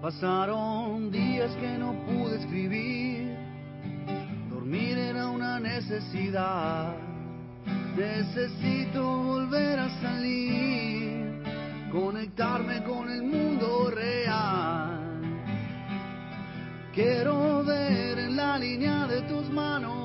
Pasaron días que no pude escribir, dormir era una necesidad. Necesito volver a salir, conectarme con el mundo real. Quiero ver en la línea de tus manos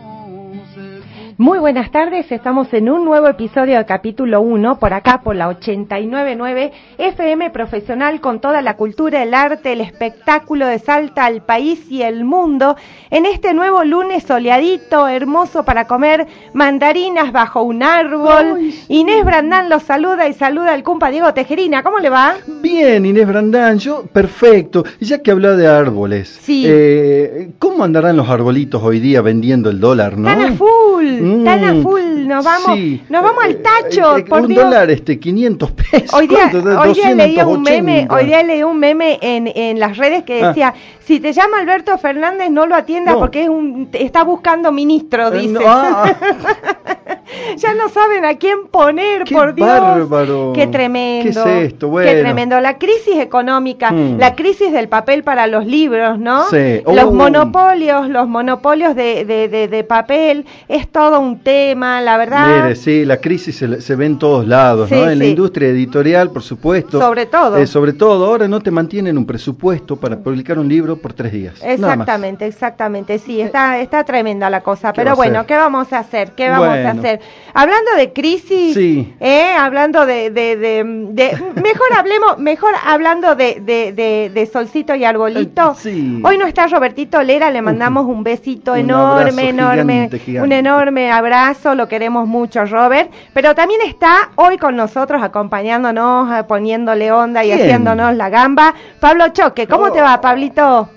Muy buenas tardes, estamos en un nuevo episodio de capítulo 1, por acá por la 899 FM Profesional con toda la cultura, el arte, el espectáculo de Salta al país y el mundo, en este nuevo lunes soleadito, hermoso para comer mandarinas bajo un árbol. Inés Brandán los saluda y saluda al cumpa Diego Tejerina, ¿cómo le va? Bien, Inés Brandán, yo perfecto. Y Ya que habla de árboles, Sí. eh, ¿cómo andarán los arbolitos hoy día vendiendo el dólar, no? Full, Mm, tan a full, nos vamos, sí. nos vamos al Eh, tacho, eh, por un Dios. dólar, este, 500 pesos. Hoy día, hoy día leía un 280. meme, hoy día leí un meme en, en las redes que Ah. decía, si te llama Alberto Fernández no lo atiendas No. porque es un, está buscando ministro, Eh, dice. no, ah, ya no saben a quién poner, Qué por Dios. bárbaro. Qué tremendo. ¿Qué es esto? Bueno. Qué tremendo. La crisis económica, Mm. la crisis del papel para los libros, ¿no? Sí. Los Oh. monopolios, los monopolios de, de, de, de papel, es todo un tema, la verdad. Mire, sí, la crisis se, se ve en todos lados, Sí, ¿no? En la industria editorial, por supuesto. Sobre todo. Eh, sobre todo, ahora no te mantienen un presupuesto para publicar un libro por tres días. Exactamente, exactamente, sí, está, está tremenda la cosa, ¿Qué pero bueno? ¿qué vamos a hacer? ¿Qué vamos a hacer? Hablando de crisis, Sí. ¿eh? hablando de, de, de, de- mejor hablemos, mejor hablando de, solcito y arbolito. Eh, sí. Hoy no está Robertito Lera, le mandamos un besito Un enorme, enorme, gigante, gigante. Un enorme abrazo, lo queremos mucho, Robert, pero también está hoy con nosotros acompañándonos, eh, poniéndole onda y haciéndonos la gamba, Pablo Choque, ¿cómo Oh. te va, Pablito?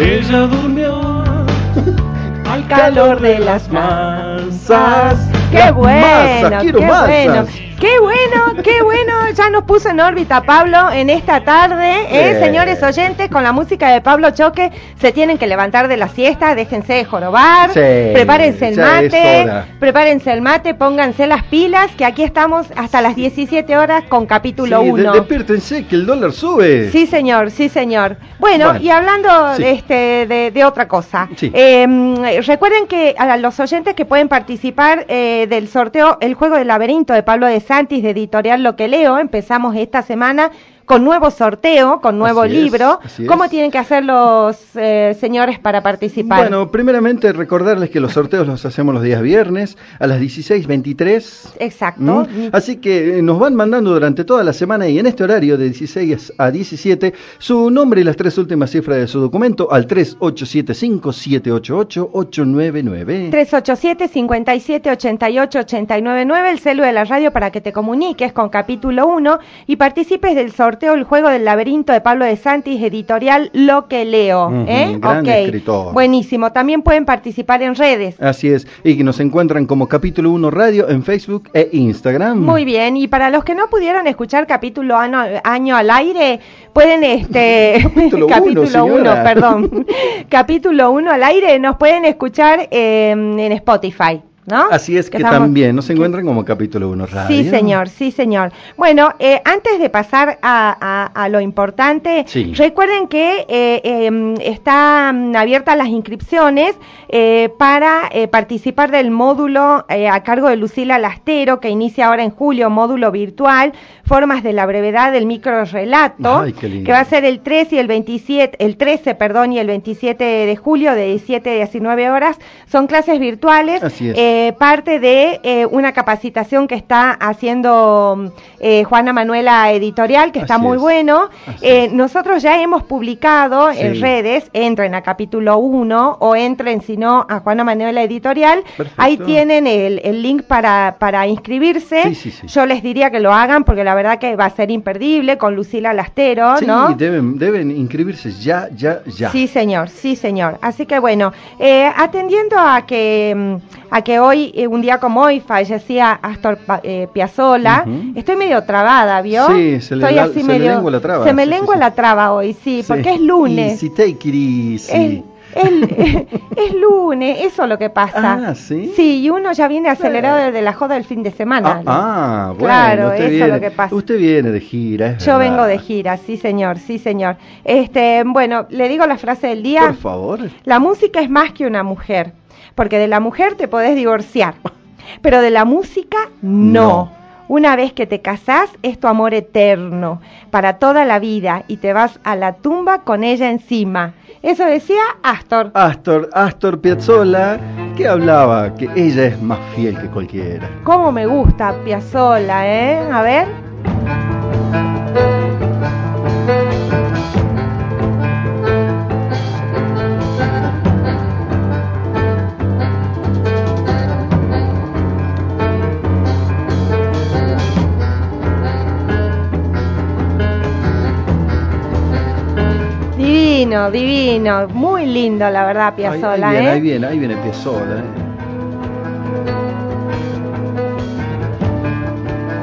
Ella durmió al calor de las masas. ¡Qué bueno! ¡Qué masas. bueno! ¡Qué bueno! ¡Qué bueno! Ya nos puso en órbita Pablo en esta tarde. ¿eh? Señores oyentes, con la música de Pablo Choque se tienen que levantar de la siesta, déjense de jorobar, Sí, prepárense el mate, prepárense el mate, pónganse las pilas, que aquí estamos hasta las 17 horas con capítulo Sí, de- 1. despiértense que el dólar sube. Sí, señor, sí, señor. Bueno, Bueno, y hablando sí. de, este, de, de otra cosa, Sí. eh, recuerden que a los oyentes que pueden participar eh, del sorteo El Juego del Laberinto de Pablo de Santis, de Editorial Lo que Leo, empezamos esta semana con nuevo sorteo, con nuevo Así es, libro. así ¿Cómo es. tienen que hacer los eh, señores para participar? Bueno, primeramente recordarles que los sorteos los hacemos los días viernes a las 16.23. Exacto. ¿Mm? Así que eh, nos van mandando durante toda la semana y en este horario de 16 a 17 su nombre y las tres últimas cifras de su documento al 3875-788-899. 387-5788-899, el celu de la radio para que te comuniques con capítulo 1 y participes del sorteo El Juego del Laberinto de Pablo de Santis, editorial Lo que Leo. Ujú, ¿eh? gran Ok. escritor. Buenísimo. También pueden participar en redes. Así es, y que nos encuentran como capítulo 1 radio en Facebook e Instagram. Muy bien, y para los que no pudieron escuchar capítulo ano- año, al aire, pueden este Capítulo uno, capítulo señora. 1, perdón. capítulo 1 al aire nos pueden escuchar eh, en Spotify. ¿No? Así es que, estamos- también nos encuentran como capítulo 1 radio. Sí, señor, sí, señor. Bueno, eh, antes de pasar a, a- a lo importante, Sí. recuerden que eh, eh, están abiertas las inscripciones eh, para eh, participar del módulo eh, a cargo de Lucila Lastero, que inicia ahora en julio, módulo virtual, Formas de la brevedad del microrelato, Ay, que va a ser el 13 y el 27, el 13, perdón, y el 27 de julio de 17 a 19 horas. Son clases virtuales. Así es. Eh, parte de eh, una capacitación que está haciendo eh, Juana Manuela Editorial, que está Así muy es. bueno. Nosotros ya hemos publicado en Sí. redes, entren a capítulo 1 o entren, si no, a Juana Manuela Editorial. Perfecto. Ahí tienen el, el link para, para inscribirse. Sí, sí, sí. Yo les diría que lo hagan porque la verdad que va a ser imperdible con Lucila Lastero, Sí, ¿no? deben, deben inscribirse ya, ya, ya. Sí, señor, sí, señor. Así que bueno, atendiendo a que a que hoy, eh, un día como hoy, fallecía Astor eh, Piazzolla, estoy medio trabada, ¿vio? Sí, se le Estoy la- así se le medio, lengua la traba, Se me sí, lengua sí. la traba hoy, sí, porque es lunes. Easy, take it easy. Es, es- es lunes, eso es lo que pasa. Ah, ¿sí? Sí, y uno ya viene acelerado desde la joda del fin de semana. Ah, ah, bueno, Claro, usted eso es lo que pasa. Usted viene de gira, es Yo verdad. vengo de gira, sí señor, sí señor. Este, bueno, le digo la frase del día. Por favor. La música es más que una mujer, porque de la mujer te podés divorciar, pero de la música no. No. Una vez que te casás es tu amor eterno, para toda la vida, y te vas a la tumba con ella encima. Eso decía Astor. Astor, Astor Piazzolla, que hablaba que ella es más fiel que cualquiera. ¿Cómo me gusta Piazzolla, eh? A ver. Divino, divino, muy lindo la verdad Ahí- Piazzolla, ahí, viene, ¿eh? ahí viene, ahí viene. ¿eh?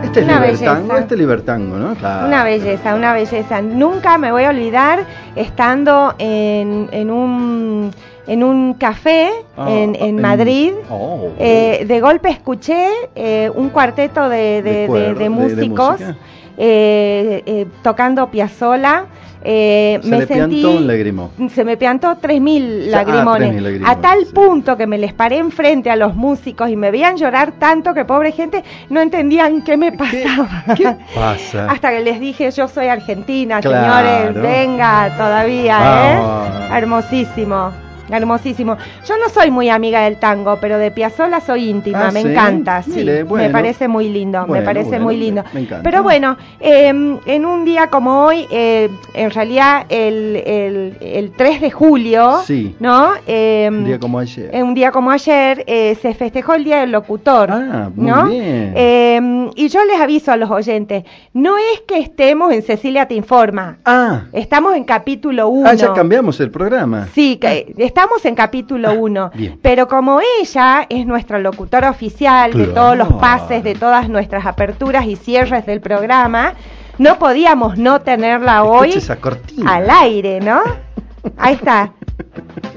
Este es Una libertango, belleza. este es libertango, ¿no? Claro. Una belleza, una belleza. Nunca me voy a olvidar estando en, en un en un café Ah, en, en en- Madrid. Oh. Eh, de golpe escuché eh, un cuarteto de, de- De músicos eh, eh, tocando Piazzolla. Eh, Se me le sentí, piantó un lagrimo. se me piantó 3.000 Ah, lagrimones. 3.000 lagrimones, a tal sí. punto que me les paré enfrente a los músicos y me veían llorar tanto que pobre gente no entendían qué me ¿Qué, pasaba. qué pasa? Hasta que les dije, yo soy argentina, Claro. señores, venga todavía, ¿eh? Vamos. Hermosísimo, hermosísimo. Yo no soy muy amiga del tango, pero de Piazzolla soy íntima, Ah, me ¿sí? encanta, sí. Mire, Me parece muy lindo, me parece bueno, muy lindo. me encanta. Pero bueno, eh, en un día como hoy, eh, en realidad el, el, el 3 de julio, Sí. ¿no? Eh, Un día como ayer. en un día como ayer eh, se festejó el Día del Locutor. Ah, muy ¿no? bien. Eh, y yo les aviso a los oyentes, no es que estemos en Cecilia Te Informa, Ah, estamos en capítulo 1. ah, ya cambiamos el programa. Sí, que estamos en capítulo 1. bien. Pero como ella es nuestra locutora oficial de todos los pases, de todas nuestras aperturas y cierres del programa, no podíamos no tenerla hoy esa cortina. al aire, ¿no? Ahí está.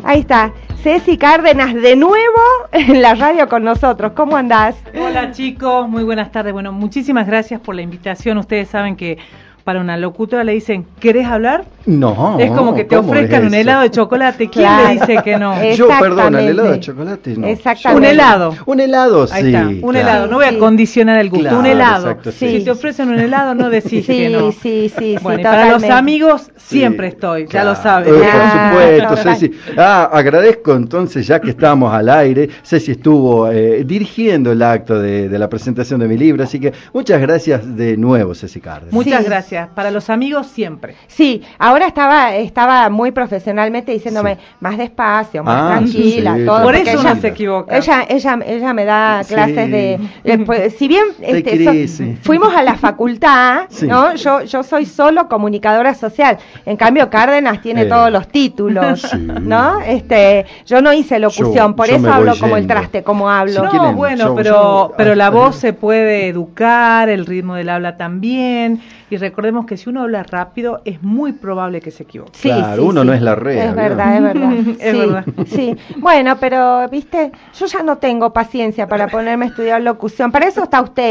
Ahí está. Ceci Cárdenas de nuevo en la radio con nosotros. ¿Cómo andás? Hola chicos, muy buenas tardes. Bueno, muchísimas gracias por la invitación. Ustedes saben que para una locutora le dicen, ¿querés hablar? No. es como que te ¿cómo ofrezcan es un helado de chocolate. ¿Quién Claro. le dice que no? Yo, perdón, el helado de chocolate no. Exactamente. Un helado. Un helado, Ahí sí. está, un claro. helado. No voy Sí. a condicionar el gusto. Claro, un helado. exacto, sí. Si te ofrecen un helado, no decís Sí, que no. sí, sí, sí, Bueno, y para los amigos Sí, siempre estoy, claro. ya lo saben. Eh, Ah, por supuesto. Ceci. Ah, agradezco entonces, ya que estamos al aire, Ceci estuvo eh, dirigiendo el acto de, de la presentación de mi libro, así que muchas gracias de nuevo, Ceci Cárdenas. Muchas Sí. Gracias. Para los amigos siempre. Sí, ahora estaba estaba muy profesionalmente diciéndome Sí. más despacio, más Ah, tranquila, sí, sí, todo. Por eso ella, uno se equivoca. Ella, ella, ella me da Sí. clases de, de- si bien este, so- fuimos a la facultad, Sí. ¿no? Yo, yo soy solo comunicadora social. En cambio, Cárdenas tiene Eh. todos los títulos, Sí. ¿no? Este, yo no hice locución, Yo- por yo eso hablo como el traste, como hablo. No, quieren, bueno, yo- pero, yo- pero la ah, voz se puede educar, el ritmo del habla también. Y recordemos que si uno habla rápido, es muy probable que se equivoque. Sí, Claro, sí, uno sí. no es la rea, Es verdad, es verdad. Es sí, verdad. Sí. Bueno, pero, viste, yo ya no tengo paciencia para ponerme a estudiar locución. Para eso está usted,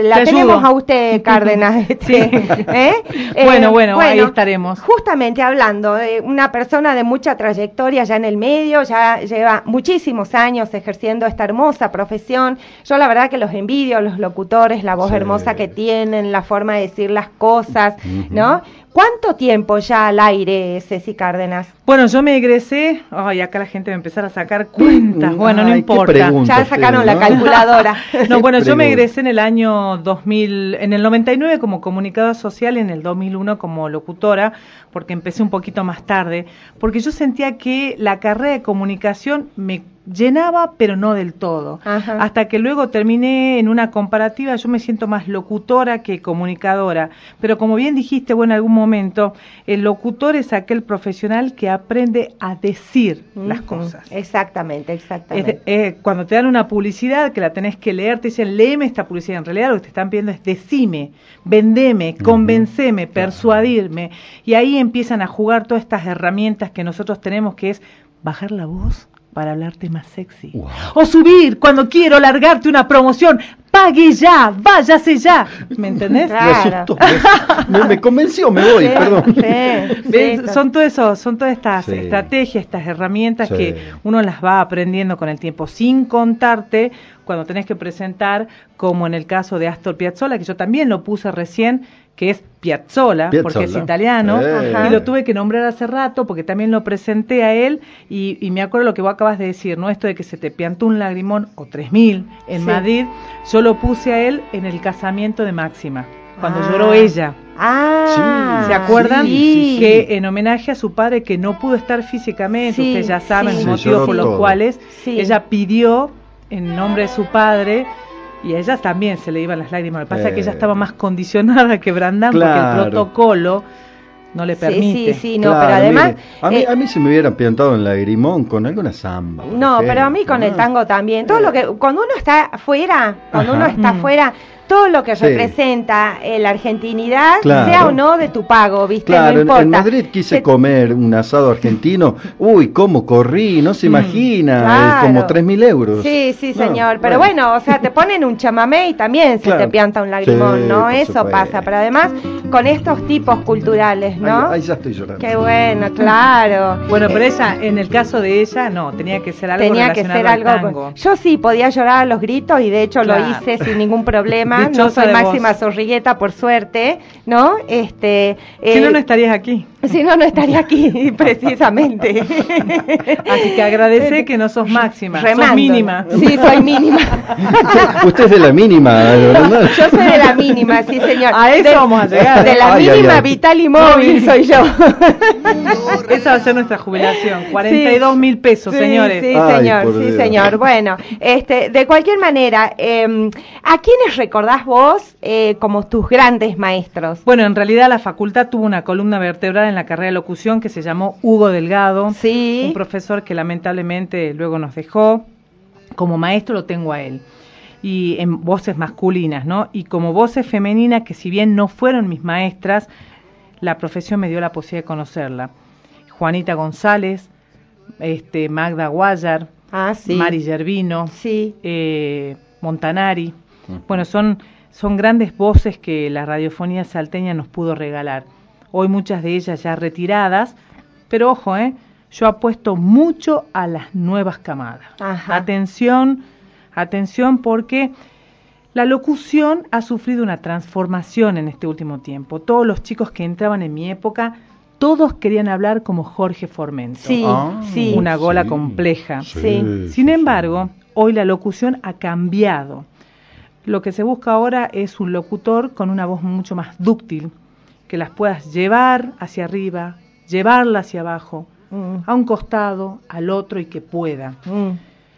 eh, la Te tenemos ayudo. a usted, Cárdenas. este, Sí. ¿eh? Eh, Bueno, bueno, ahí estaremos. Justamente hablando de una persona de mucha trayectoria ya en el medio, ya lleva muchísimos años ejerciendo esta hermosa profesión. Yo la verdad que los envidio, los locutores, la voz Sí. hermosa que tienen, la forma de decir las cosas, Ujú. ¿no? ¿Cuánto tiempo ya al aire, Ceci Cárdenas? Bueno, yo me egresé, ay, acá la gente va a empezar a sacar cuentas, bueno, no ay, importa. Ya sacaron la calculadora. No, bueno, yo me egresé en el año 2000, en el 99 como comunicadora social y en el 2001 como locutora, porque empecé un poquito más tarde, porque yo sentía que la carrera de comunicación me llenaba, pero no del todo. Ajá. Hasta que luego terminé en una comparativa, yo me siento más locutora que comunicadora. Pero como bien dijiste, bueno, en algún momento, el locutor es aquel profesional que aprende a decir las cosas. Exactamente, exactamente. eh, cuando te dan una publicidad que la tenés que leer, te dicen, léeme esta publicidad. En realidad lo que te están pidiendo es decime, vendeme, convenceme, persuadirme. Y ahí empiezan a jugar todas estas herramientas que nosotros tenemos, que es bajar la voz para hablarte más sexy. Wow. O subir cuando quiero largarte una promoción. Pague ya, váyase ya. ¿Me entendés? Claro. Me asustó. Me, me- me convenció, me voy, Sí, perdón. sí, ¿Ves? sí, son todo eso, son todas estas Sí. estrategias, estas herramientas Sí. que uno las va aprendiendo con el tiempo, sin contarte cuando tenés que presentar, como en el caso de Astor Piazzolla, que yo también lo puse recién, que es Piazzolla, porque es italiano, Eh. Y lo tuve que nombrar hace rato porque también lo presenté a él y, y me acuerdo lo que vos acabas de decir, ¿no? Esto de que se te piantó un lagrimón o tres mil en Sí. Madrid, yo lo puse a él en el casamiento de Máxima, cuando Ah. lloró ella. Ah, Sí, ¿Se acuerdan? Sí. Que en homenaje a su padre que no pudo estar físicamente, Sí, ustedes ya saben sí. los motivos por los todo. cuales Sí. ella pidió en nombre de su padre y a ella también se le iban las lágrimas. Lo que pasa es que ella Eh. estaba más condicionada que Brandán porque Claro. el protocolo no le Sí, permite. sí, sí, no, Claro, pero además... mire, a, mí, eh, a mí se me hubiera piantado en lagrimón con alguna samba. No, pero a mí con el ¿no? tango también. Todo lo que cuando uno está afuera, cuando Ajá. uno está Mm. afuera, todo lo que Sí. representa eh, la argentinidad, Claro. sea o no de tu pago, ¿viste? Claro, no en- importa. en Madrid quise Te- comer un asado argentino. Uy, cómo corrí, no se Mm, imagina, eh, claro. como tres mil euros. Sí, sí, No, señor. Pero bueno, o sea, te ponen un chamamé y también se Claro. te pianta un lagrimón, Sí, ¿no? Eso supuesto. pasa. Pero además, con estos tipos culturales, ¿no? Ahí, ahí ya estoy llorando. Qué bueno, claro. Bueno, pero Eh, ella, en el caso de ella, no, tenía que ser algo Tenía que ser al algo. tango. Yo sí podía llorar a los gritos y de hecho lo hice sin ningún problema. No Dichosa soy máxima vos. zorrigueta por suerte, ¿no? Este. Si eh, no, no estarías aquí. si no, no estaría aquí, precisamente. Así que agradecé que no sos máxima, sos Remando. mínima. Sí, soy mínima. Usted es de la mínima, ¿verdad? Yo soy de la mínima, sí, señor. A eso de, vamos a llegar. De la Ay, mínima ay. vital y móvil soy yo. Esa va a ser nuestra jubilación, 42 mil pesos, Sí, señores. Sí, señor, sí, Dios. señor. Bueno, este, de cualquier manera, eh, ¿a quiénes recordás vos eh, como tus grandes maestros? Bueno, en realidad la facultad tuvo una columna vertebral en la carrera de locución que se llamó Hugo Delgado, Sí. un profesor que lamentablemente luego nos dejó. Como maestro lo tengo a él. Y en voces masculinas, ¿no? Y como voces femeninas que si bien no fueron mis maestras, la profesión me dio la posibilidad de conocerla. Juanita González, este, Magda Guayar, Ah, sí. Mari Gervino, Sí. eh, Montanari. Bueno, son, son grandes voces que la radiofonía salteña nos pudo regalar. Hoy muchas de ellas ya retiradas, pero ojo, ¿eh? yo apuesto mucho a las nuevas camadas. Ajá. Atención, atención porque la locución ha sufrido una transformación en este último tiempo. Todos los chicos que entraban en mi época, todos querían hablar como Jorge Formento. Sí, Ah, sí. Una gola sí. compleja. Sí. Sin embargo, hoy la locución ha cambiado. Lo que se busca ahora es un locutor con una voz mucho más dúctil, que las puedas llevar hacia arriba, llevarla hacia abajo, Mm, a un costado, al otro y que pueda. mm.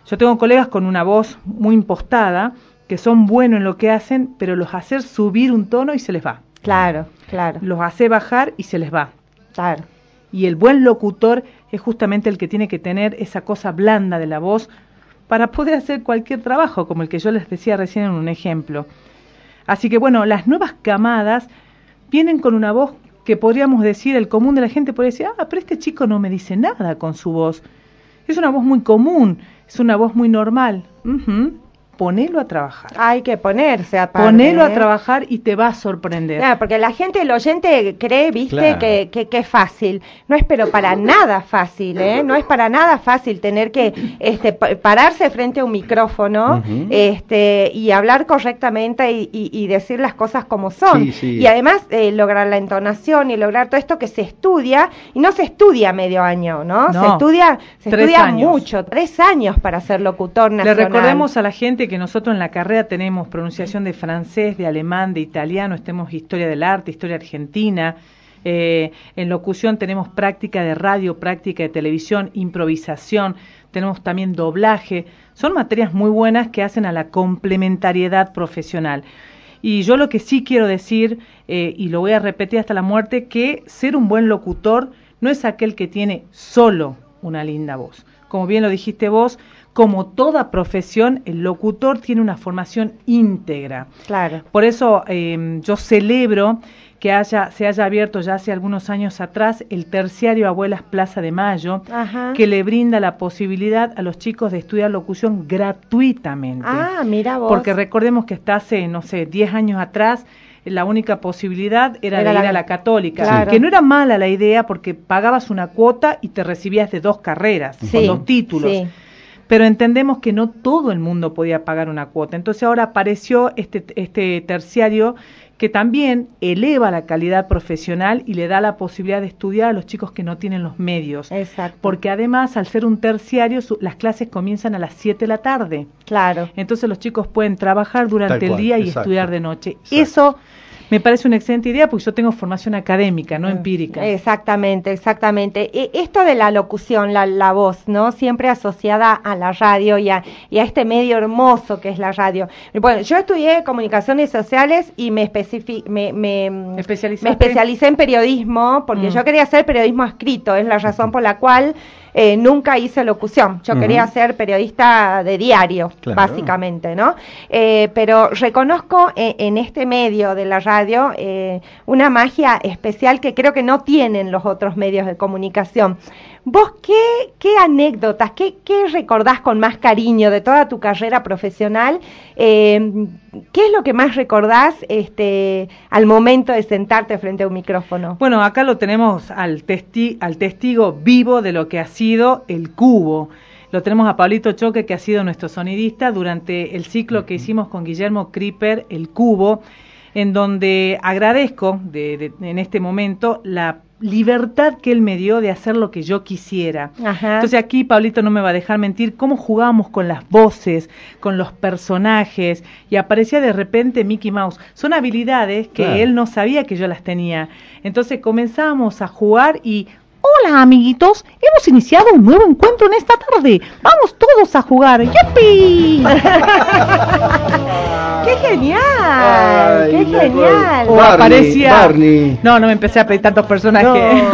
Yo tengo colegas con una voz muy impostada, que son buenos en lo que hacen, pero los hace subir un tono y se les va. Claro, claro, Los hace bajar y se les va. claro. Y el buen locutor es justamente el que tiene que tener esa cosa blanda de la voz para poder hacer cualquier trabajo, como el que yo les decía recién en un ejemplo. Así que bueno, las nuevas camadas vienen con una voz que podríamos decir, el común de la gente podría decir, ah, pero este chico no me dice nada con su voz. Es una voz muy común, es una voz muy normal. Ponelo a trabajar. Hay que ponerse a Ponelo a ¿eh? trabajar y te va a sorprender. Claro, porque la gente, el oyente cree, viste, que, que, es fácil. No es pero para nada fácil, ¿eh? No es para nada fácil tener que este, pararse frente a un micrófono este, y hablar correctamente y, decir las cosas como son. Y además eh, lograr la entonación y lograr todo esto que se estudia, y no se estudia medio año, ¿no? se estudia, se estudia mucho, tres años para ser locutor nacional. Le recordemos a la gente que nosotros en la carrera tenemos pronunciación de francés, de alemán, de italiano, tenemos historia del arte, historia argentina. Eh, en locución tenemos práctica de radio, práctica de televisión, improvisación, tenemos también doblaje. Son materias muy buenas que hacen a la complementariedad profesional. Y yo lo que sí quiero decir, eh, y lo voy a repetir hasta la muerte, que ser un buen locutor no es aquel que tiene solo una linda voz. Como bien lo dijiste vos, como toda profesión, el locutor tiene una formación íntegra. Claro. Por eso em, yo celebro que haya, se haya abierto ya hace algunos años atrás el terciario Abuelas Plaza de Mayo, que le brinda la posibilidad a los chicos de estudiar locución gratuitamente. Ah, mira vos. Porque recordemos que hasta hace, no sé, 10 años atrás, la única posibilidad era, de ir a la católica, que no era mala la idea porque pagabas una cuota y te recibías de dos carreras, con dos títulos. Sí pero entendemos que no todo el mundo podía pagar una cuota. Entonces ahora apareció este, este terciario que también eleva la calidad profesional y le da la posibilidad de estudiar a los chicos que no tienen los medios. Exacto. Porque además, al ser un terciario, las clases comienzan a las 7 de la tarde. Claro. Entonces los chicos pueden trabajar durante el día y estudiar de noche. Eso me parece una excelente idea porque yo tengo formación académica, no mm, empírica. Exactamente, exactamente. E, esto de la locución, la, la, voz, ¿no? Siempre asociada a la radio y a, y a, este medio hermoso que es la radio. Bueno, yo estudié comunicaciones sociales y me, me, me, especialicé en periodismo porque mm. yo quería hacer periodismo escrito, es la razón por la cual eh, nunca hice locución. Yo quería ser periodista de diario, básicamente, ¿no? Eh, pero reconozco eh, en este medio de la radio una magia especial que creo que no tienen los otros medios de comunicación. ¿Vos qué, qué anécdotas, qué, qué, recordás con más cariño de toda tu carrera profesional? Eh, ¿Qué es lo que más recordás este, al momento de sentarte frente a un micrófono? Bueno, acá lo tenemos al, testi al testigo vivo de lo que ha sido el cubo. Lo tenemos a Pablito Choque, que ha sido nuestro sonidista durante el ciclo que hicimos con Guillermo Creeper, El Cubo, en donde agradezco de, en este momento la libertad que él me dio de hacer lo que yo quisiera. Entonces aquí Pablito no me va a dejar mentir cómo jugábamos con las voces, con los personajes y aparecía de repente Mickey Mouse. Son habilidades que él no sabía que yo las tenía. Entonces comenzábamos a jugar y Hola amiguitos, hemos iniciado un nuevo encuentro en esta tarde. Vamos todos a jugar. ¡Yupi! ¡Qué genial! ¡Qué genial! Barney, No, no me empecé a pedir tantos personajes.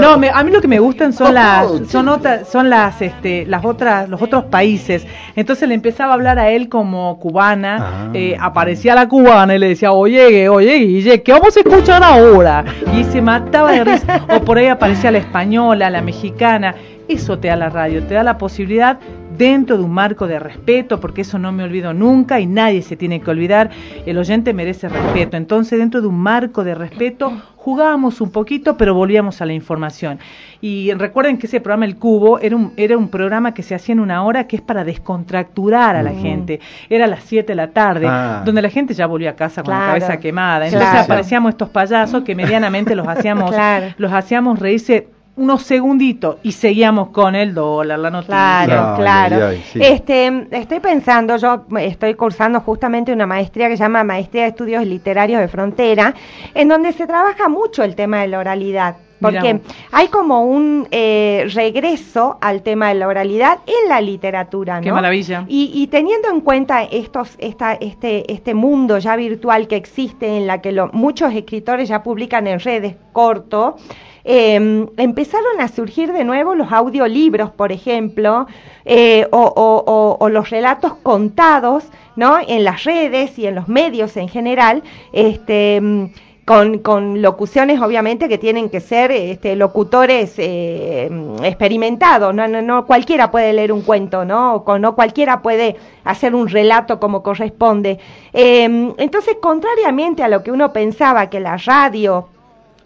No, a mí lo que me gustan son las, son otras, son las, este, las otras, los otros países. Entonces le empezaba a hablar a él como cubana. Ah. Eh, aparecía la cubana y le decía, oye, oye, Guille, ¿qué vamos a escuchar ahora? Y se mataba de risa. O por ahí aparecía la española, la mexicana. Eso te da la radio, te da la posibilidad dentro de un marco de respeto, porque eso no me olvido nunca y nadie se tiene que olvidar, el oyente merece respeto. Entonces, dentro de un marco de respeto, jugábamos un poquito, pero volvíamos a la información. Y recuerden que ese programa El Cubo era un, era un programa que se hacía en una hora que es para descontracturar a la gente. Era a las 7 de la tarde, ah. donde la gente ya volvía a casa con la cabeza quemada. Entonces aparecíamos estos payasos que medianamente los hacíamos, los hacíamos reírse unos segunditos y seguíamos con el dólar, la noticia. Claro, claro. Este, estoy pensando, yo estoy cursando justamente una maestría que se llama Maestría de Estudios Literarios de Frontera, en donde se trabaja mucho el tema de la oralidad. Porque hay como un eh, regreso al tema de la oralidad en la literatura, ¿no? Qué maravilla. Y, teniendo en cuenta estos, esta, este, este mundo ya virtual que existe, en la que muchos escritores ya publican en redes corto, eh, empezaron a surgir de nuevo los audiolibros, por ejemplo, eh, o, los relatos contados, ¿no? En las redes y en los medios en general, este, con, con locuciones obviamente que tienen que ser este, locutores eh, experimentados, no, no, no cualquiera puede leer un cuento, ¿no? O no cualquiera puede hacer un relato como corresponde. Eh, entonces, contrariamente a lo que uno pensaba que la radio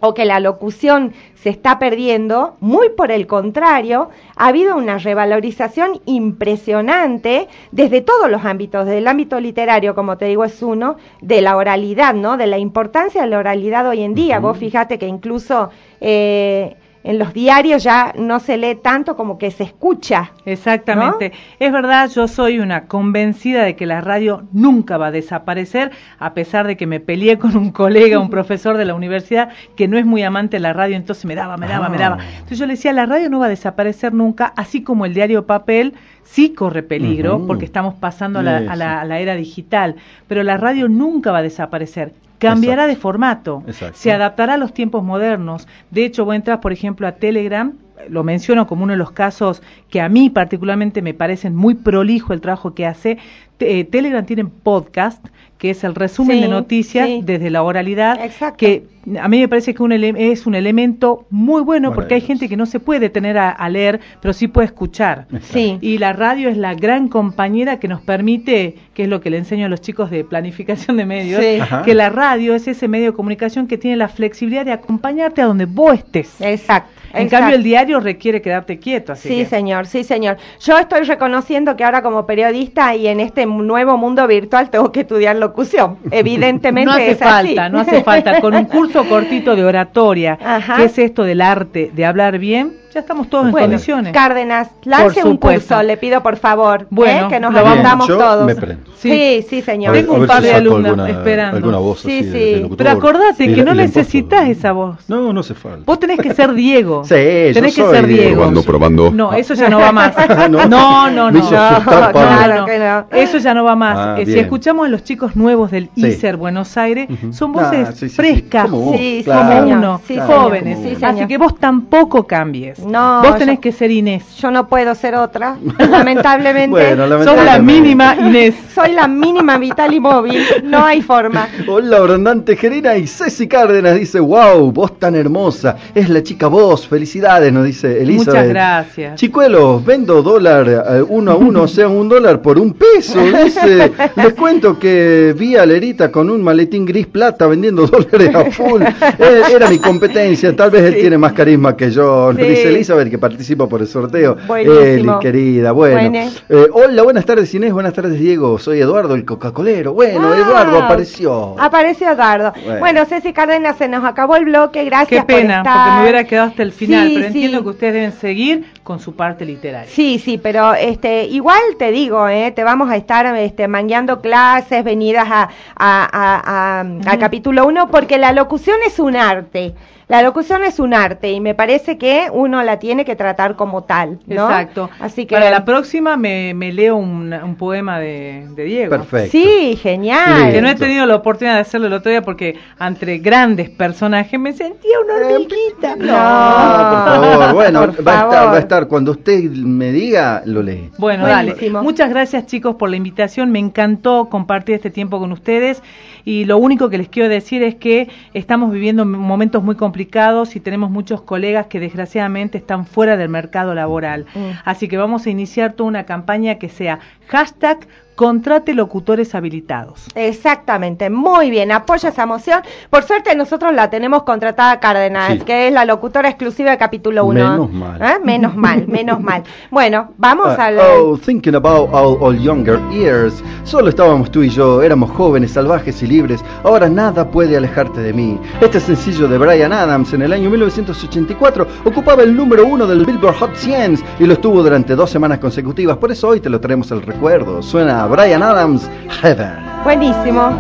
o que la locución se está perdiendo, muy por el contrario, ha habido una revalorización impresionante desde todos los ámbitos, del ámbito literario, como te digo, es uno, de la oralidad, ¿no? De la importancia de la oralidad hoy en día. Vos fíjate que incluso eh, en los diarios ya no se lee tanto como que se escucha. Exactamente. Es verdad, yo soy una convencida de que la radio nunca va a desaparecer, a pesar de que me peleé con un colega, un profesor de la universidad, que no es muy amante de la radio, entonces me daba, me daba, me daba. Ah. Entonces yo le decía, la radio no va a desaparecer nunca, así como el diario papel sí corre peligro, porque estamos pasando a la, a la era digital, pero la radio nunca va a desaparecer. Cambiará Exacto. de formato, Exacto. se adaptará a los tiempos modernos. De hecho, vos entras, por ejemplo, a Telegram, lo menciono como uno de los casos que a mí particularmente me parecen muy prolijo el trabajo que hace. Te- eh, Telegram tiene podcast, que es el resumen Sí, de noticias sí. desde la oralidad, Exacto. que a mí me parece que un es un elemento muy bueno porque hay gente que no se puede tener a, a leer, pero sí puede escuchar. Sí. Y la radio es la gran compañera que nos permite, que es lo que le enseño a los chicos de planificación de medios, que la radio es ese medio de comunicación que tiene la flexibilidad de acompañarte a donde vos estés. Exacto. En exacto. cambio, el diario requiere quedarte quieto. Así Sí, que- señor, sí, señor. Yo estoy reconociendo que ahora como periodista y en este nuevo mundo virtual tengo que estudiar locución. Evidentemente No hace es así. falta, no hace falta. Con un curso cortito de oratoria, Ajá. que es esto del arte de hablar bien, ya estamos todos Bueno, en condiciones. Cárdenas, lance un curso, le pido por favor, Bueno, ¿eh? que nos lo vamos- todos. me prendo. Sí, sí, señor. Tengo un par si de alguna, esperando. alguna voz Sí, así sí. locutor. Pero acordate Y que la- no necesitas esa voz. No, no hace falta. Vos tenés que ser Diego. Sí, yo tenés que soy ser Diego. Probando, probando. No, eso ya no va más. No. No, no, no. asustar. Claro que no. Eso ya no va más. Ah, Eh, si escuchamos a los chicos nuevos del Sí. ISER Buenos Aires, son Ah, voces sí. frescas, Como uno, jóvenes. Así que vos tampoco cambies. No, vos yo- tenés que ser Inés. Yo no puedo ser otra, lamentablemente. Bueno, Sos la lamentablemente. mínima Inés. Soy la mínima vital y móvil, no hay forma. Hola, Brandante Gerina y Ceci Cárdenas dice, wow, vos tan hermosa, es la chica vos, felicidades, nos dice Elizabeth. Muchas gracias. Chicuelos, vendo dólar eh, uno a uno, o sea, un dólar por un peso, dice. Les cuento que vi a Lerita con un maletín gris plata vendiendo dólares a full. Eh, Era mi competencia, tal vez él Sí. tiene más carisma que yo, Sí. dice Elizabeth que participa por el sorteo. Buenísimo. Eli, querida, bueno. Eh, hola, buenas tardes Inés, buenas tardes Diego, soy Eduardo el Coca-Colero. Bueno, Wow. Eduardo apareció. Apareció Eduardo. Bueno. Bueno. Ceci Cárdenas, se nos acabó el bloque, gracias Qué pena, por estar. porque me hubiera quedado hasta el final, Sí, pero sí. entiendo que ustedes deben seguir con su parte literaria. Sí, sí, pero este, igual te digo, eh, te vamos a estar este, mangueando clases, venidas a, a, a, a- a capítulo 1, porque la locución es un arte. La locución es un arte y me parece que uno la tiene que tratar como tal, ¿no? Exacto. Así que Para la próxima me, me leo un, un poema de, de Diego. Perfecto. Sí, genial. Que no he tenido la oportunidad de hacerlo el otro día porque entre grandes personajes me sentía una hormiguita. Ah, por favor, bueno, Por va, A estar, favor. va a estar, cuando usted me diga, lo lee. Bueno, Buenísimo. dale. Muchas gracias chicos por la invitación. Me encantó compartir este tiempo con ustedes. Y lo único que les quiero decir es que estamos viviendo momentos muy complicados y tenemos muchos colegas que desgraciadamente están fuera del mercado laboral. Mm. Así que vamos a iniciar toda una campaña que sea hashtag contrate locutores habilitados. Exactamente, muy bien, apoya esa moción. Por suerte nosotros la tenemos contratada Cárdenas, Sí. que es la locutora exclusiva de capítulo 1. Menos mal. Menos mal, menos mal. Bueno, vamos Ah, al... oh, thinking about our, our younger years. Solo estábamos tú y yo, éramos jóvenes, salvajes y libres. Ahora nada puede alejarte de mí. Este sencillo de Brian Adams en el año 1984 ocupaba el número uno del Billboard Hot 100 y lo estuvo durante dos semanas consecutivas. Por eso hoy te lo traemos el recuerdo. Suena Brian Adams, Heaven. Buenísimo.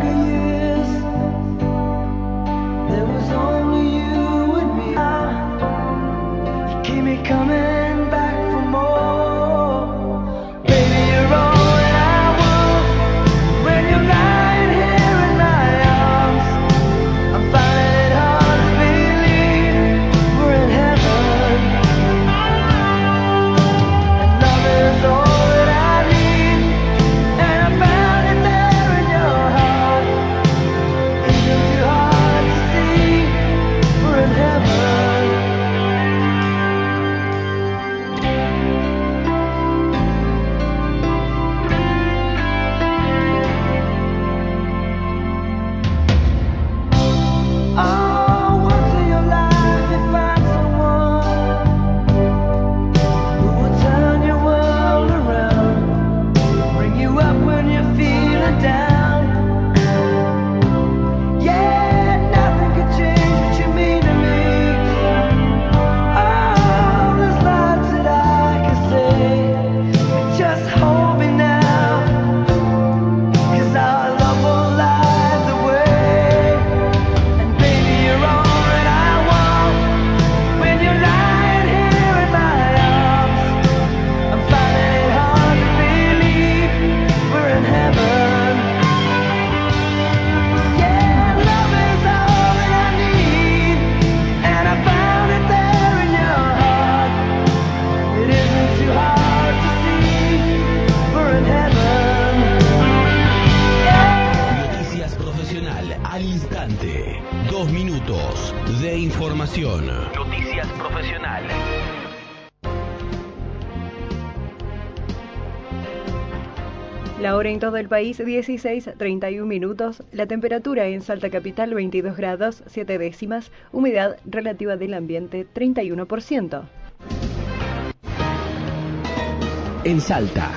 La hora en todo el país 16, 31 minutos. La temperatura en Salta Capital 22 grados 7 décimas. Humedad relativa del ambiente 31%. En Salta.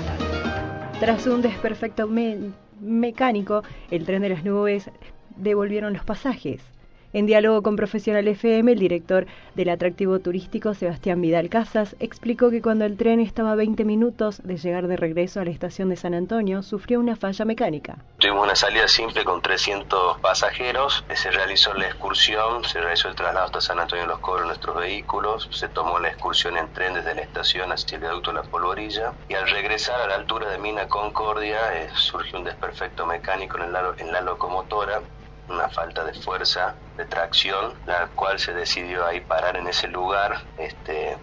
Tras un desperfecto me- mecánico, el tren de las nubes devolvieron los pasajes. En diálogo con Profesional FM, el director del atractivo turístico, Sebastián Vidal Casas, explicó que cuando el tren estaba a 20 minutos de llegar de regreso a la estación de San Antonio, sufrió una falla mecánica. Tuvimos una salida simple con 300 pasajeros, se realizó la excursión, se realizó el traslado hasta San Antonio de los Cobros nuestros vehículos, se tomó la excursión en tren desde la estación hacia el viaducto la Polvorilla y al regresar a la altura de Mina Concordia eh, surgió un desperfecto mecánico en la locomotora, una falta de fuerza, de tracción, la cual se decidió ahí parar en ese lugar, este,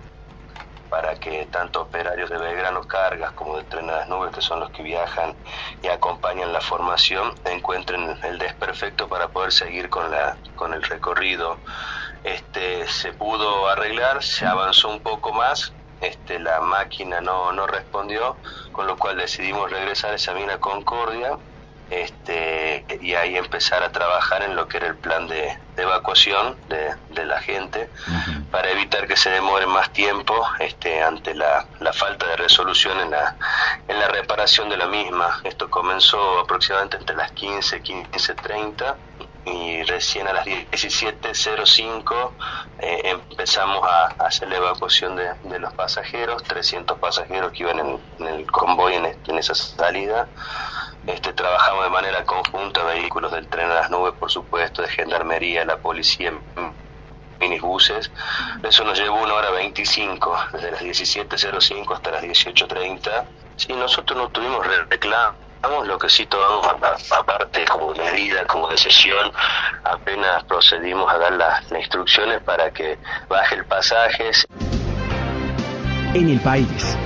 para que tanto operarios de Belgrano Cargas como de Tren a las Nubes, que son los que viajan y acompañan la formación, encuentren el desperfecto para poder seguir con, la, con el recorrido. Este, se pudo arreglar, se avanzó un poco más, este, la máquina no, no respondió, con lo cual decidimos regresar a esa mina Concordia este, y ahí empezar a trabajar en lo que era el plan de, de evacuación de, de la gente para evitar que se demore más tiempo este, ante la, la falta de resolución en la, en la reparación de la misma. Esto comenzó aproximadamente entre las 15, 15.30 y recién a las 17.05 eh, empezamos a, a hacer la evacuación de, de los pasajeros, 300 pasajeros que iban en, en el convoy en, en esa salida. Este, trabajamos de manera conjunta, vehículos del tren a las nubes, por supuesto, de gendarmería, la policía, m- minibuses. Eso nos llevó una hora 25, desde las 17.05 hasta las 18.30. Sí, nosotros no tuvimos re- reclamos, lo que sí tomamos aparte como medida, como decisión, apenas procedimos a dar las, las instrucciones para que baje el pasaje, En el país.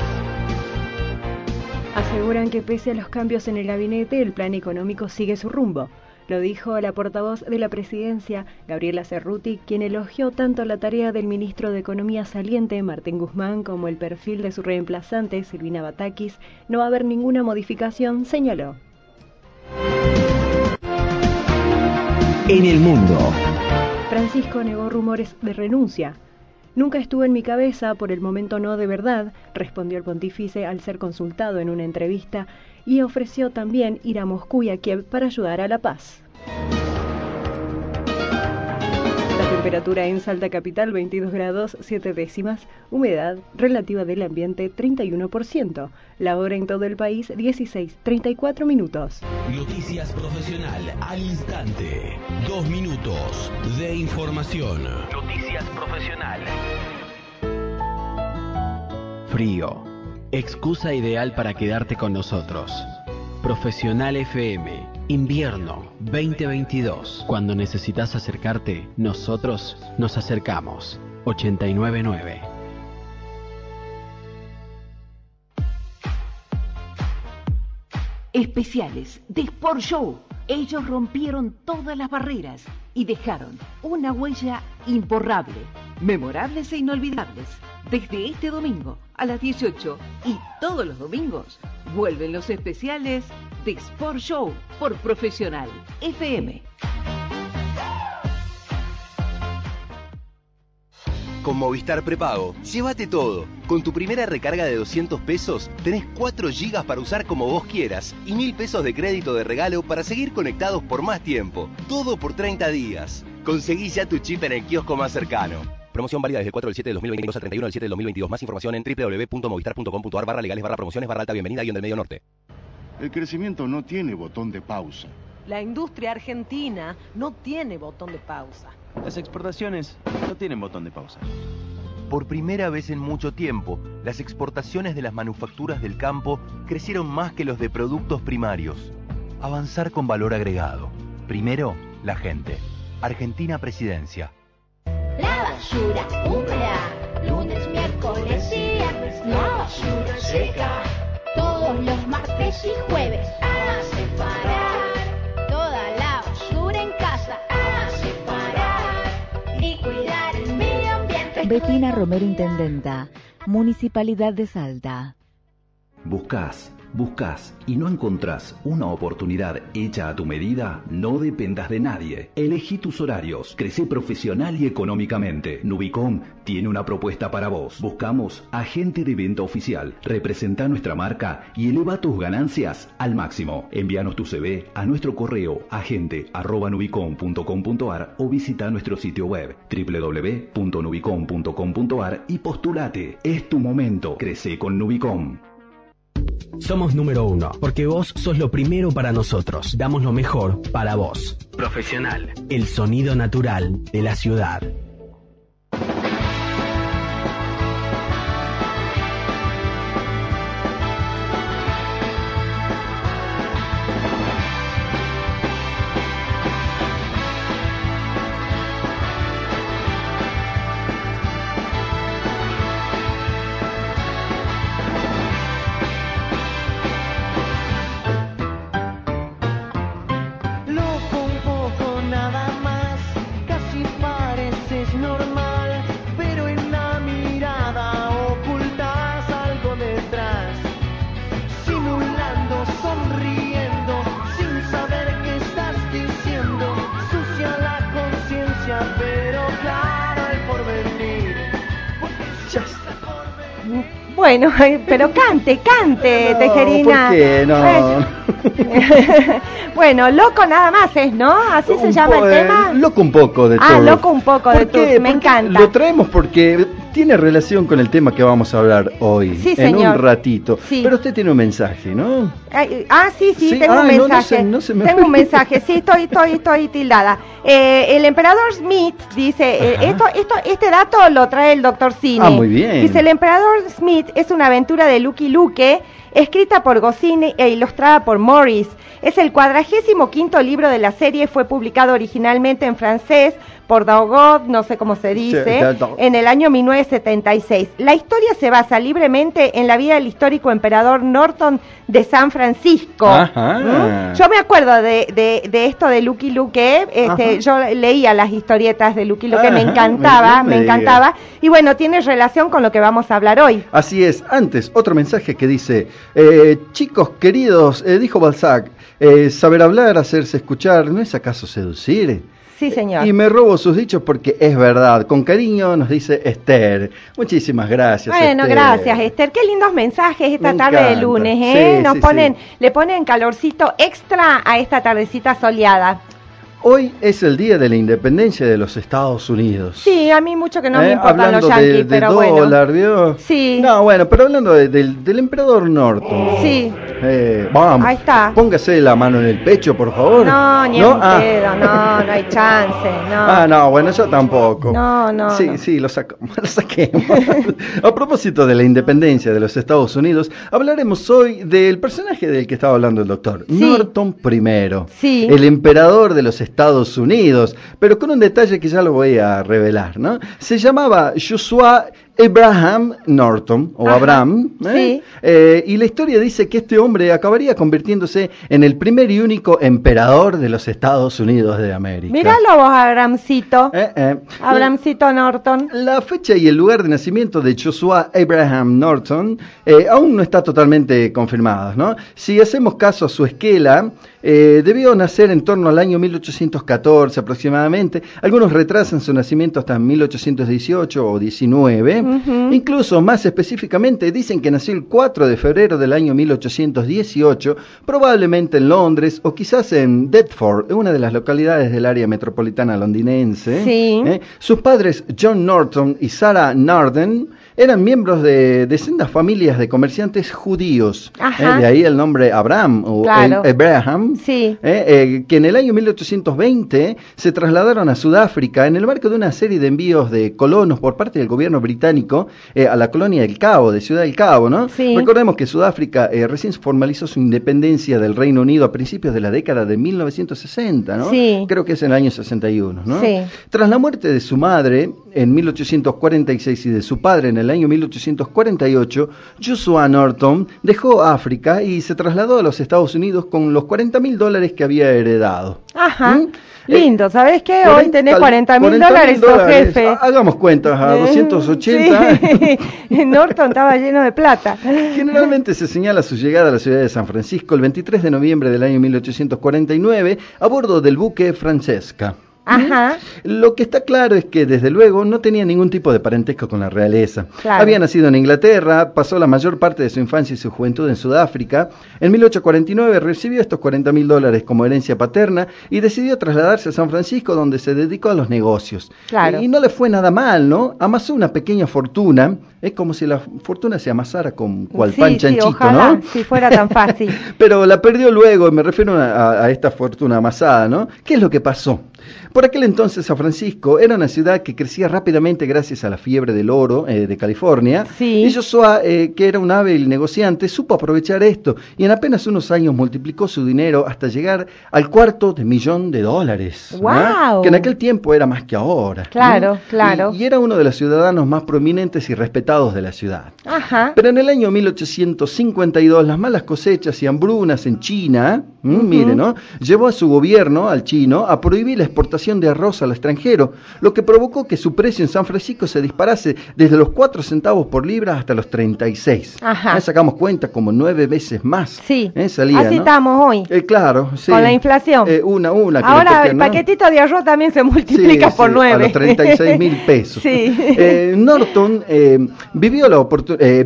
Aseguran que pese a los cambios en el gabinete, el plan económico sigue su rumbo. Lo dijo la portavoz de la presidencia, Gabriela Cerruti, quien elogió tanto la tarea del ministro de Economía saliente, Martín Guzmán, como el perfil de su reemplazante, Silvina Batakis. No va a haber ninguna modificación, señaló. En el mundo. Francisco negó rumores de renuncia. Nunca estuvo en mi cabeza, por el momento no de verdad, respondió el pontífice al ser consultado en una entrevista y ofreció también ir a Moscú y a Kiev para ayudar a la paz. Temperatura en Salta Capital 22 grados 7 décimas, humedad relativa del ambiente 31%, la hora en todo el país 16.34 minutos. Noticias Profesional al instante. Dos minutos de información. Noticias Profesional. Frío. Excusa ideal para quedarte con nosotros. Profesional FM. Invierno 2022. Cuando necesitas acercarte, nosotros nos acercamos. 899. Especiales de Sport Show. Ellos rompieron todas las barreras y dejaron una huella imborrable, memorables e inolvidables. Desde este domingo a las 18 y todos los domingos vuelven los especiales de Sport Show por Profesional FM. Con Movistar Prepago, llévate todo. Con tu primera recarga de 200 pesos, tenés 4 gigas para usar como vos quieras y 1000 pesos de crédito de regalo para seguir conectados por más tiempo. Todo por 30 días. Conseguí ya tu chip en el kiosco más cercano. Promoción válida desde el 4 del 7 del 2022 al 31 del 7 del 2022. Más información en www.movistar.com.ar barra legales barra promociones barra alta bienvenida guion del medio norte. El crecimiento no tiene botón de pausa. La industria argentina no tiene botón de pausa. Las exportaciones no tienen botón de pausa. Por primera vez en mucho tiempo, las exportaciones de las manufacturas del campo crecieron más que los de productos primarios. Avanzar con valor agregado. Primero, la gente. Argentina Presidencia. La basura húmeda, lunes, miércoles y viernes. La basura seca, todos los martes y jueves. A separar Betina Romero Intendenta, Municipalidad de Salta. Buscas, buscas y no encontrás una oportunidad hecha a tu medida, no dependas de nadie. Elegí tus horarios, crece profesional y económicamente. Nubicom tiene una propuesta para vos. Buscamos agente de venta oficial. Representa nuestra marca y eleva tus ganancias al máximo. Envíanos tu CV a nuestro correo agente@nubicom.com.ar o visita nuestro sitio web www.nubicom.com.ar y postulate. Es tu momento. Crece con Nubicom. Somos número uno, porque vos sos lo primero para nosotros. Damos lo mejor para vos. Profesional. El sonido natural de la ciudad. Bueno, pero cante, cante, No, Tejerina. ¿por qué? No. bueno, loco nada más es, ¿no? Así se llama el eh, tema. Loco un poco de Ah, todo. loco un poco de todo. Me encanta. Lo traemos porque tiene relación con el tema que vamos a hablar hoy. Sí, en señor. un ratito. Sí. Pero usted tiene un mensaje, ¿no? Ay, Ah, sí, sí, Sí, tengo un ay, no, no mensaje. se- no se me- Tengo un mensaje, sí, estoy, estoy, estoy tildada. Eh, el emperador Smith dice, eh, esto, esto, este dato lo trae el doctor Cine. Ah, muy bien. Dice, el emperador Smith es una aventura de Lucky Luke, escrita por Goscinny e ilustrada por Morris. Es el cuadragésimo quinto libro de la serie, fue publicado originalmente en francés por Daugod, no sé cómo se dice, en el año 1976. La historia se basa libremente en la vida del histórico emperador Norton de San Francisco. ¿Mm? Yo me acuerdo de, de, de esto de Lucky Luke, este, yo leía las historietas de Lucky Luke, me encantaba, me- me encantaba. Y bueno, tiene relación con lo que vamos a hablar hoy. Así es. Antes, otro mensaje que dice, eh, chicos queridos, eh, dijo Balzac, eh, saber hablar, hacerse escuchar, ¿no es acaso seducir? Sí, señor. Y me robo sus dichos porque es verdad. Con cariño nos dice Esther. Muchísimas gracias. Bueno, Esther. gracias, Esther. Qué lindos mensajes esta Me tarde de encanta. lunes, ¿eh? Sí, Nos sí, ponen, sí. le ponen calorcito extra a esta tardecita soleada. Hoy es el día de la independencia de los Estados Unidos. Sí, a mí mucho que no me Eh, importan hablando los yankees, de, de pero dólar, bueno. ¿vio? Sí. No, bueno, pero hablando de- del, del emperador Norton. Sí. Eh, vamos. Ahí está. Póngase la mano en el pecho, por favor. No, ni ¿No? en Ah. pedo, no, no hay chance, no. Ah, no, bueno, yo tampoco. No, no, Sí, no. sí, lo, saco, lo saquemos. A propósito de la independencia de los Estados Unidos, hablaremos hoy del personaje del que estaba hablando el doctor, Norton I. Sí. El emperador de los Estados Unidos, pero con un detalle que ya lo voy a revelar, ¿no? Se llamaba Joshua Abraham Norton, o Ajá, Abraham, ¿eh? sí. Eh, y la historia dice que este hombre acabaría convirtiéndose en el primer y único emperador de los Estados Unidos de América. Míralo vos, Abramcito. Eh, eh. Abramcito Norton. La fecha y el lugar de nacimiento de Joshua Abraham Norton eh, aún no está totalmente confirmados, ¿no? Si hacemos caso a su esquela, debió nacer en torno al año 1814 aproximadamente. Algunos retrasan su nacimiento hasta 1818 o 19. Incluso más específicamente dicen que nació el 4 de febrero del año 1818, probablemente en Londres o quizás en Deptford, una de las localidades del área metropolitana londinense. Sí. ¿Eh? Sus padres, John Norton y Sarah Narden, eran miembros de, de sendas familias de comerciantes judíos. Ajá. ¿eh? De ahí el nombre Abraham o Claro. Abraham. Sí. ¿eh? Eh, que en el año 1820 se trasladaron a Sudáfrica en el marco de una serie de envíos de colonos por parte del gobierno británico eh, a la colonia del Cabo, de Ciudad del Cabo, ¿no? Sí. Recordemos que Sudáfrica eh, recién formalizó su independencia del Reino Unido a principios de la década de 1960, ¿no? Sí. Creo que es en el año 61, ¿no? Sí. Tras la muerte de su madre en 1846 y de su padre en el año 1848, Joshua Norton dejó África y se trasladó a los Estados Unidos con los 40 mil dólares que había heredado. Ajá. ¿Mm? Lindo, ¿sabes qué? Hoy 40 tenés 40 mil 40.000 dólares, dólares. jefe. Ha- Hagamos cuentas, a Eh, 280. sí. Norton estaba lleno de plata. Generalmente se señala su llegada a la ciudad de San Francisco el 23 de noviembre del año 1849 a bordo del buque Francesca. Ajá. Lo que está claro es que desde luego no tenía ningún tipo de parentesco con la realeza. Claro. Había nacido en Inglaterra, pasó la mayor parte de su infancia y su juventud en Sudáfrica. En 1849 recibió estos 40 mil dólares como herencia paterna y decidió trasladarse a San Francisco donde se dedicó a los negocios. Claro. Y no le fue nada mal, ¿no? Amasó una pequeña fortuna. Es como si la fortuna se amasara con cual sí, pan sí, chanchito, ojalá, ¿no? si fuera tan fácil. Pero la perdió luego, me refiero a- a esta fortuna amasada, ¿no? ¿Qué es lo que pasó? Por aquel entonces San Francisco era una ciudad que crecía rápidamente gracias a la fiebre del oro eh, de California. Sí. Y Joshua, eh, que era un hábil negociante, supo aprovechar esto y en apenas unos años multiplicó su dinero hasta llegar al cuarto de millón de dólares. ¿no? ¡Guau! Que en aquel tiempo era más que ahora. ¿no? Claro, claro. Y, y era uno de los ciudadanos más prominentes y respetados de la ciudad. Ajá. Pero en el año 1852 las malas cosechas y hambrunas en China, mire, ¿no? Llevó a su gobierno, al chino, a prohibir la exportación de arroz al extranjero, lo que provocó que su precio en San Francisco se disparase desde los 4 centavos por libra hasta los 36. Ajá. ¿Eh? Sacamos cuenta como nueve veces más. Sí. ¿eh? Salía, Así ¿no? estamos hoy. Eh, claro, sí. Con la inflación. Eh, una, una. Ahora el ¿no? paquetito de arroz también se multiplica Sí, por sí, nueve. A los 36 mil pesos. Sí. Eh, Norton vivió la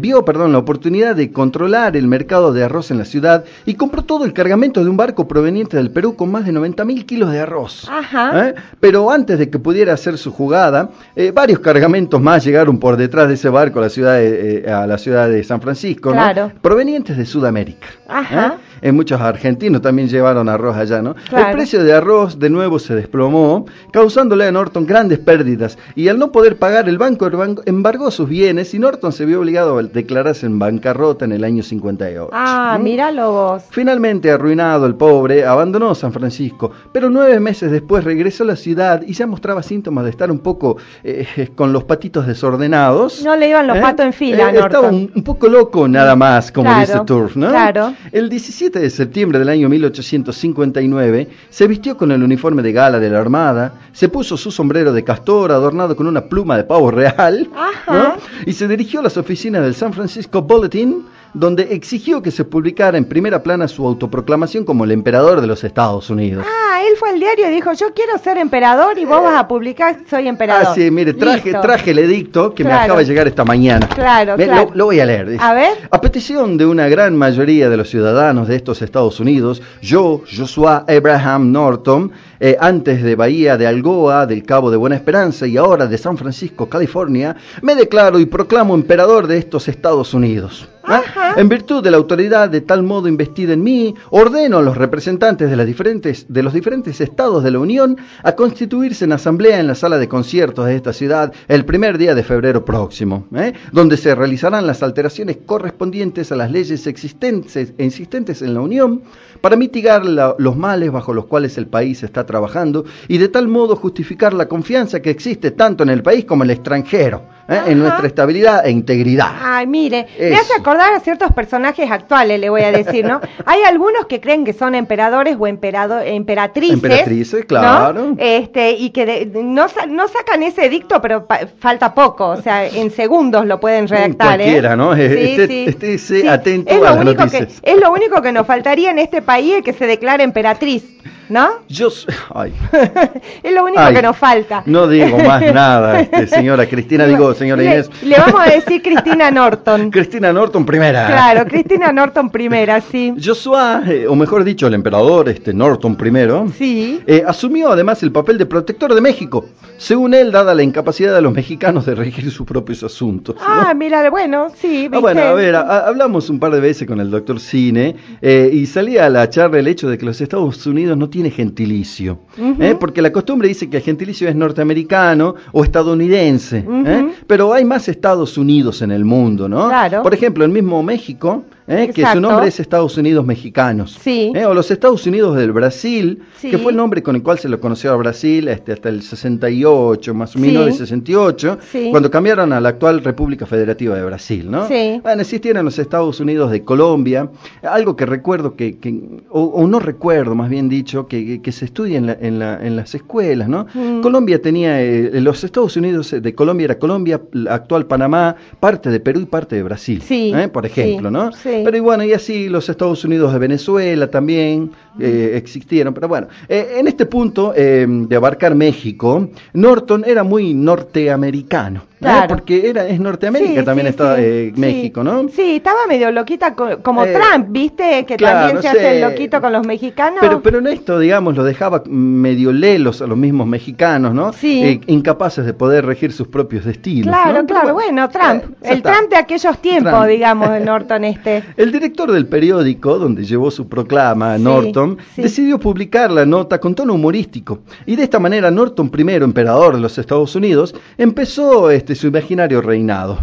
vio perdón, la oportunidad de controlar el mercado de arroz en la ciudad y compró todo el cargamento de un barco proveniente del Perú con más de 90 mil kilos de arroz. Ajá. ¿Eh? Pero antes de que pudiera hacer su jugada, eh, varios cargamentos más llegaron por detrás de ese barco a la ciudad de, eh, a la ciudad de San Francisco, ¿no? Claro. provenientes de Sudamérica. Ajá. ¿Eh? Eh, muchos argentinos también llevaron arroz allá, ¿no? Claro. El precio de arroz de nuevo se desplomó, causándole a Norton grandes pérdidas. Y al no poder pagar, el banco erban- embargó sus bienes y Norton se vio obligado a declararse en bancarrota en el año 58. Ah, ¿Mm? míralo vos. Finalmente, arruinado el pobre, abandonó San Francisco, pero nueve meses después regresó a la ciudad y ya mostraba síntomas de estar un poco eh, con los patitos desordenados. No le iban los ¿Eh? patos en fila, Eh, Estaba Norton. un, un poco loco nada más, como Claro, dice Turf, ¿no? claro. El 17 de septiembre del año 1859 se vistió con el uniforme de gala de la Armada, se puso su sombrero de castor adornado con una pluma de pavo real. ¿no? y se dirigió a las oficinas del San Francisco Bulletin donde exigió que se publicara en primera plana su autoproclamación como el emperador de los Estados Unidos. Ah, él fue al diario y dijo, yo quiero ser emperador y vos vas a publicar soy emperador. Ah, sí, mire, traje, Listo. traje el edicto que me acaba de llegar esta mañana. Claro, Ve, claro. Lo, lo voy a leer. dice. A ver. A petición de una gran mayoría de los ciudadanos de estos Estados Unidos, yo, Joshua Abraham Norton, eh, antes de Bahía de Algoa, del Cabo de Buena Esperanza y ahora de San Francisco, California, me declaro y proclamo emperador de estos Estados Unidos. ¿Ah? En virtud de la autoridad de tal modo investida en mí, ordeno a los representantes de, las diferentes, de los diferentes estados de la Unión a constituirse en asamblea en la sala de conciertos de esta ciudad el primer día de febrero próximo, ¿eh? donde se realizarán las alteraciones correspondientes a las leyes existentes, existentes en la Unión para mitigar la- los males bajo los cuales el país está trabajando y de tal modo justificar la confianza que existe tanto en el país como en el extranjero. ¿eh? en nuestra estabilidad e integridad. Ay, mire, me Eso. hace acordar a ciertos personajes actuales, le voy a decir, ¿no? Hay algunos que creen que son emperadores o emperado, emperatrices. Emperatrices, ¿no? claro. Este, y que de- no, no sacan ese edicto, pero pa- falta poco, o sea, en segundos lo pueden redactar, ¿eh? Cualquiera, ¿no? Sí, estése Sí, atento es a lo las único que. Es lo único que nos faltaría en este país, es que se declare emperatriz, ¿no? Yo, ay, Es lo único Ay, que nos falta. no digo más nada, este, señora Cristina, digo, señora le, Inés. le vamos a decir Cristina Norton. Cristina Norton primera. Claro, Cristina Norton primera, sí. Joshua, eh, o mejor dicho, el emperador este Norton I, Sí. eh, asumió además el papel de protector de México, según él, dada la incapacidad de los mexicanos de regir sus propios asuntos. ¿no? Ah, mira, bueno, sí, Ah, bueno, a ver, a- hablamos un par de veces con el doctor Cine eh, y salía la charla el hecho de que los Estados Unidos no tiene gentilicio. ¿eh? porque la costumbre dice que el gentilicio es norteamericano o estadounidense, ¿eh? Pero hay más Estados Unidos en el mundo, ¿no? Claro. Por ejemplo, el mismo México, ¿eh? que su nombre es Estados Unidos Mexicanos, Sí. ¿eh? o los Estados Unidos del Brasil, Sí. que fue el nombre con el cual se lo conoció a Brasil este, hasta el 68, más o Sí. menos, el 68, Sí. cuando cambiaron a la actual República Federativa de Brasil, ¿no? Sí. Bueno, existieron los Estados Unidos de Colombia, algo que recuerdo que, que- o, o no recuerdo, más bien dicho, que, que se estudia en, la- en, la- en las escuelas, ¿no? Mm. Colombia tenía, eh, los Estados Unidos de Colombia era Colombia, la actual Panamá, parte de Perú y parte de Brasil, Sí, ¿eh? por ejemplo, sí, ¿no? sí. Pero y bueno, y así los Estados Unidos de Venezuela también eh, existieron, pero bueno, eh, en este punto eh, de abarcar México, Norton era muy norteamericano, ¿eh? Claro. porque era, es Norteamérica Sí, también sí, está sí, eh. México, ¿no? Sí, estaba medio loquita co- como Trump, ¿viste? Que claro, también se hace loquito con los mexicanos. Pero, pero en esto, digamos, lo dejaba medio lelos a los mismos mexicanos, ¿no? Sí. Incapaces de poder regir sus propios destinos. Claro, ¿no? claro, bueno, Trump. el está. Trump de aquellos tiempos, Trump. digamos, el Norton este. El director del periódico, donde llevó su proclama, Sí, Norton, sí. decidió publicar la nota con tono humorístico. Y de esta manera, Norton I, emperador de los Estados Unidos, empezó este, su imaginario reinado.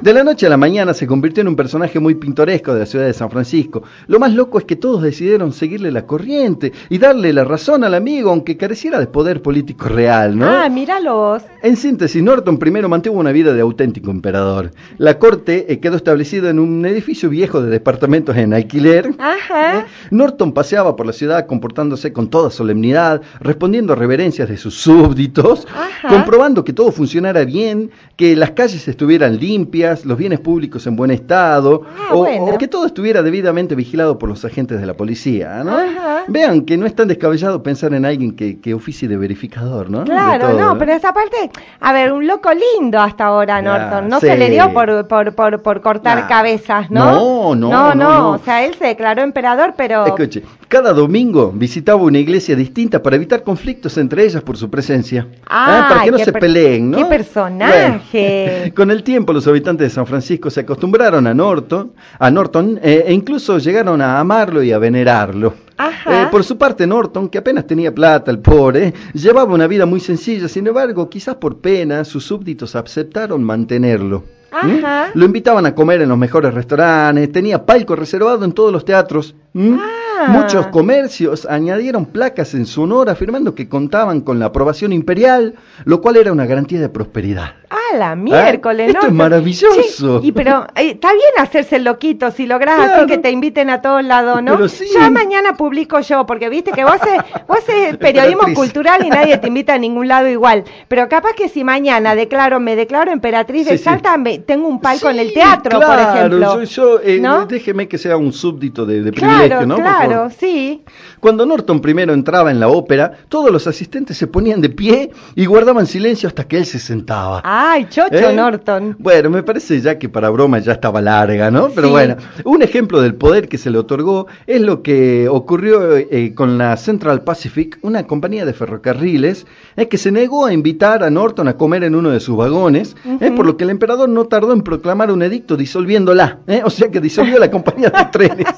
De la noche a la mañana se convirtió en un personaje muy pintoresco de la ciudad de San Francisco. Lo más loco es que todos decidieron seguirle la corriente y darle la razón al amigo, aunque careciera de poder político real, ¿no? Ah, míralos. En síntesis, Norton primero mantuvo una vida de auténtico emperador. La corte eh, quedó establecida en un edificio viejo de departamentos en alquiler. Ajá. Norton paseaba por la ciudad comportándose con toda solemnidad, respondiendo a reverencias de sus súbditos, Ajá. comprobando que todo funcionara bien, que las calles estuvieran limpias, los bienes públicos en buen estado, Ah, o, bueno. o que todo estuviera debidamente vigilado por los agentes de la policía. ¿no? Ajá. Vean que no es tan descabellado pensar en alguien que, que oficie de verificador, ¿no? Claro, todo, no, pero esa parte, a ver, un loco lindo hasta ahora, Ah, Norton. No sí. se le dio por, por, por, por cortar Nah. cabezas, ¿no? No, no, no, no, no. O sea, él se declaró emperador, pero. Escuche, cada domingo visitaba una iglesia distinta para evitar conflictos entre ellas por su presencia. Ah, para que no se peleen, ¿no? qué personaje. Bueno, con el tiempo los habitantes de San Francisco se acostumbraron a Norton, a Norton eh, e incluso llegaron a amarlo y a venerarlo. Ajá. Eh, por su parte, Norton, que apenas tenía plata, el pobre, llevaba una vida muy sencilla, sin embargo, quizás por pena, sus súbditos aceptaron mantenerlo. ¿Mm? Ajá. Lo invitaban a comer en los mejores restaurantes, tenía palco reservado en todos los teatros. ¿Mm? Ah. Muchos comercios añadieron placas en su honor afirmando que contaban con la aprobación imperial, lo cual era una garantía de prosperidad. Ah, la miércoles, Ah, esto ¿no? es maravilloso. Sí, y pero eh, está bien hacerse el loquito si lográs Claro. así que te inviten a todos lados, ¿no? Pero sí. Ya mañana publico yo, porque viste que vos haces, vos periodismo cultural y nadie te invita a ningún lado igual. Pero capaz que si mañana declaro, me declaro emperatriz de Sí. Salta, me- tengo un palco en el teatro, por ejemplo. Yo, yo, eh, ¿No? déjeme que sea un súbdito de, de privilegio, ¿no? Claro, sí. Cuando Norton primero entraba en la ópera, todos los asistentes se ponían de pie y guardaban silencio hasta que él se sentaba. Ay, chocho ¿Eh? Norton. Bueno, me parece ya que para broma ya estaba larga, ¿no? Pero Sí. bueno, un ejemplo del poder que se le otorgó es lo que ocurrió eh, con la Central Pacific, una compañía de ferrocarriles, eh, que se negó a invitar a Norton a comer en uno de sus vagones, Ujú. por lo que el emperador no tardó en proclamar un edicto disolviéndola, eh, o sea que disolvió la compañía de trenes.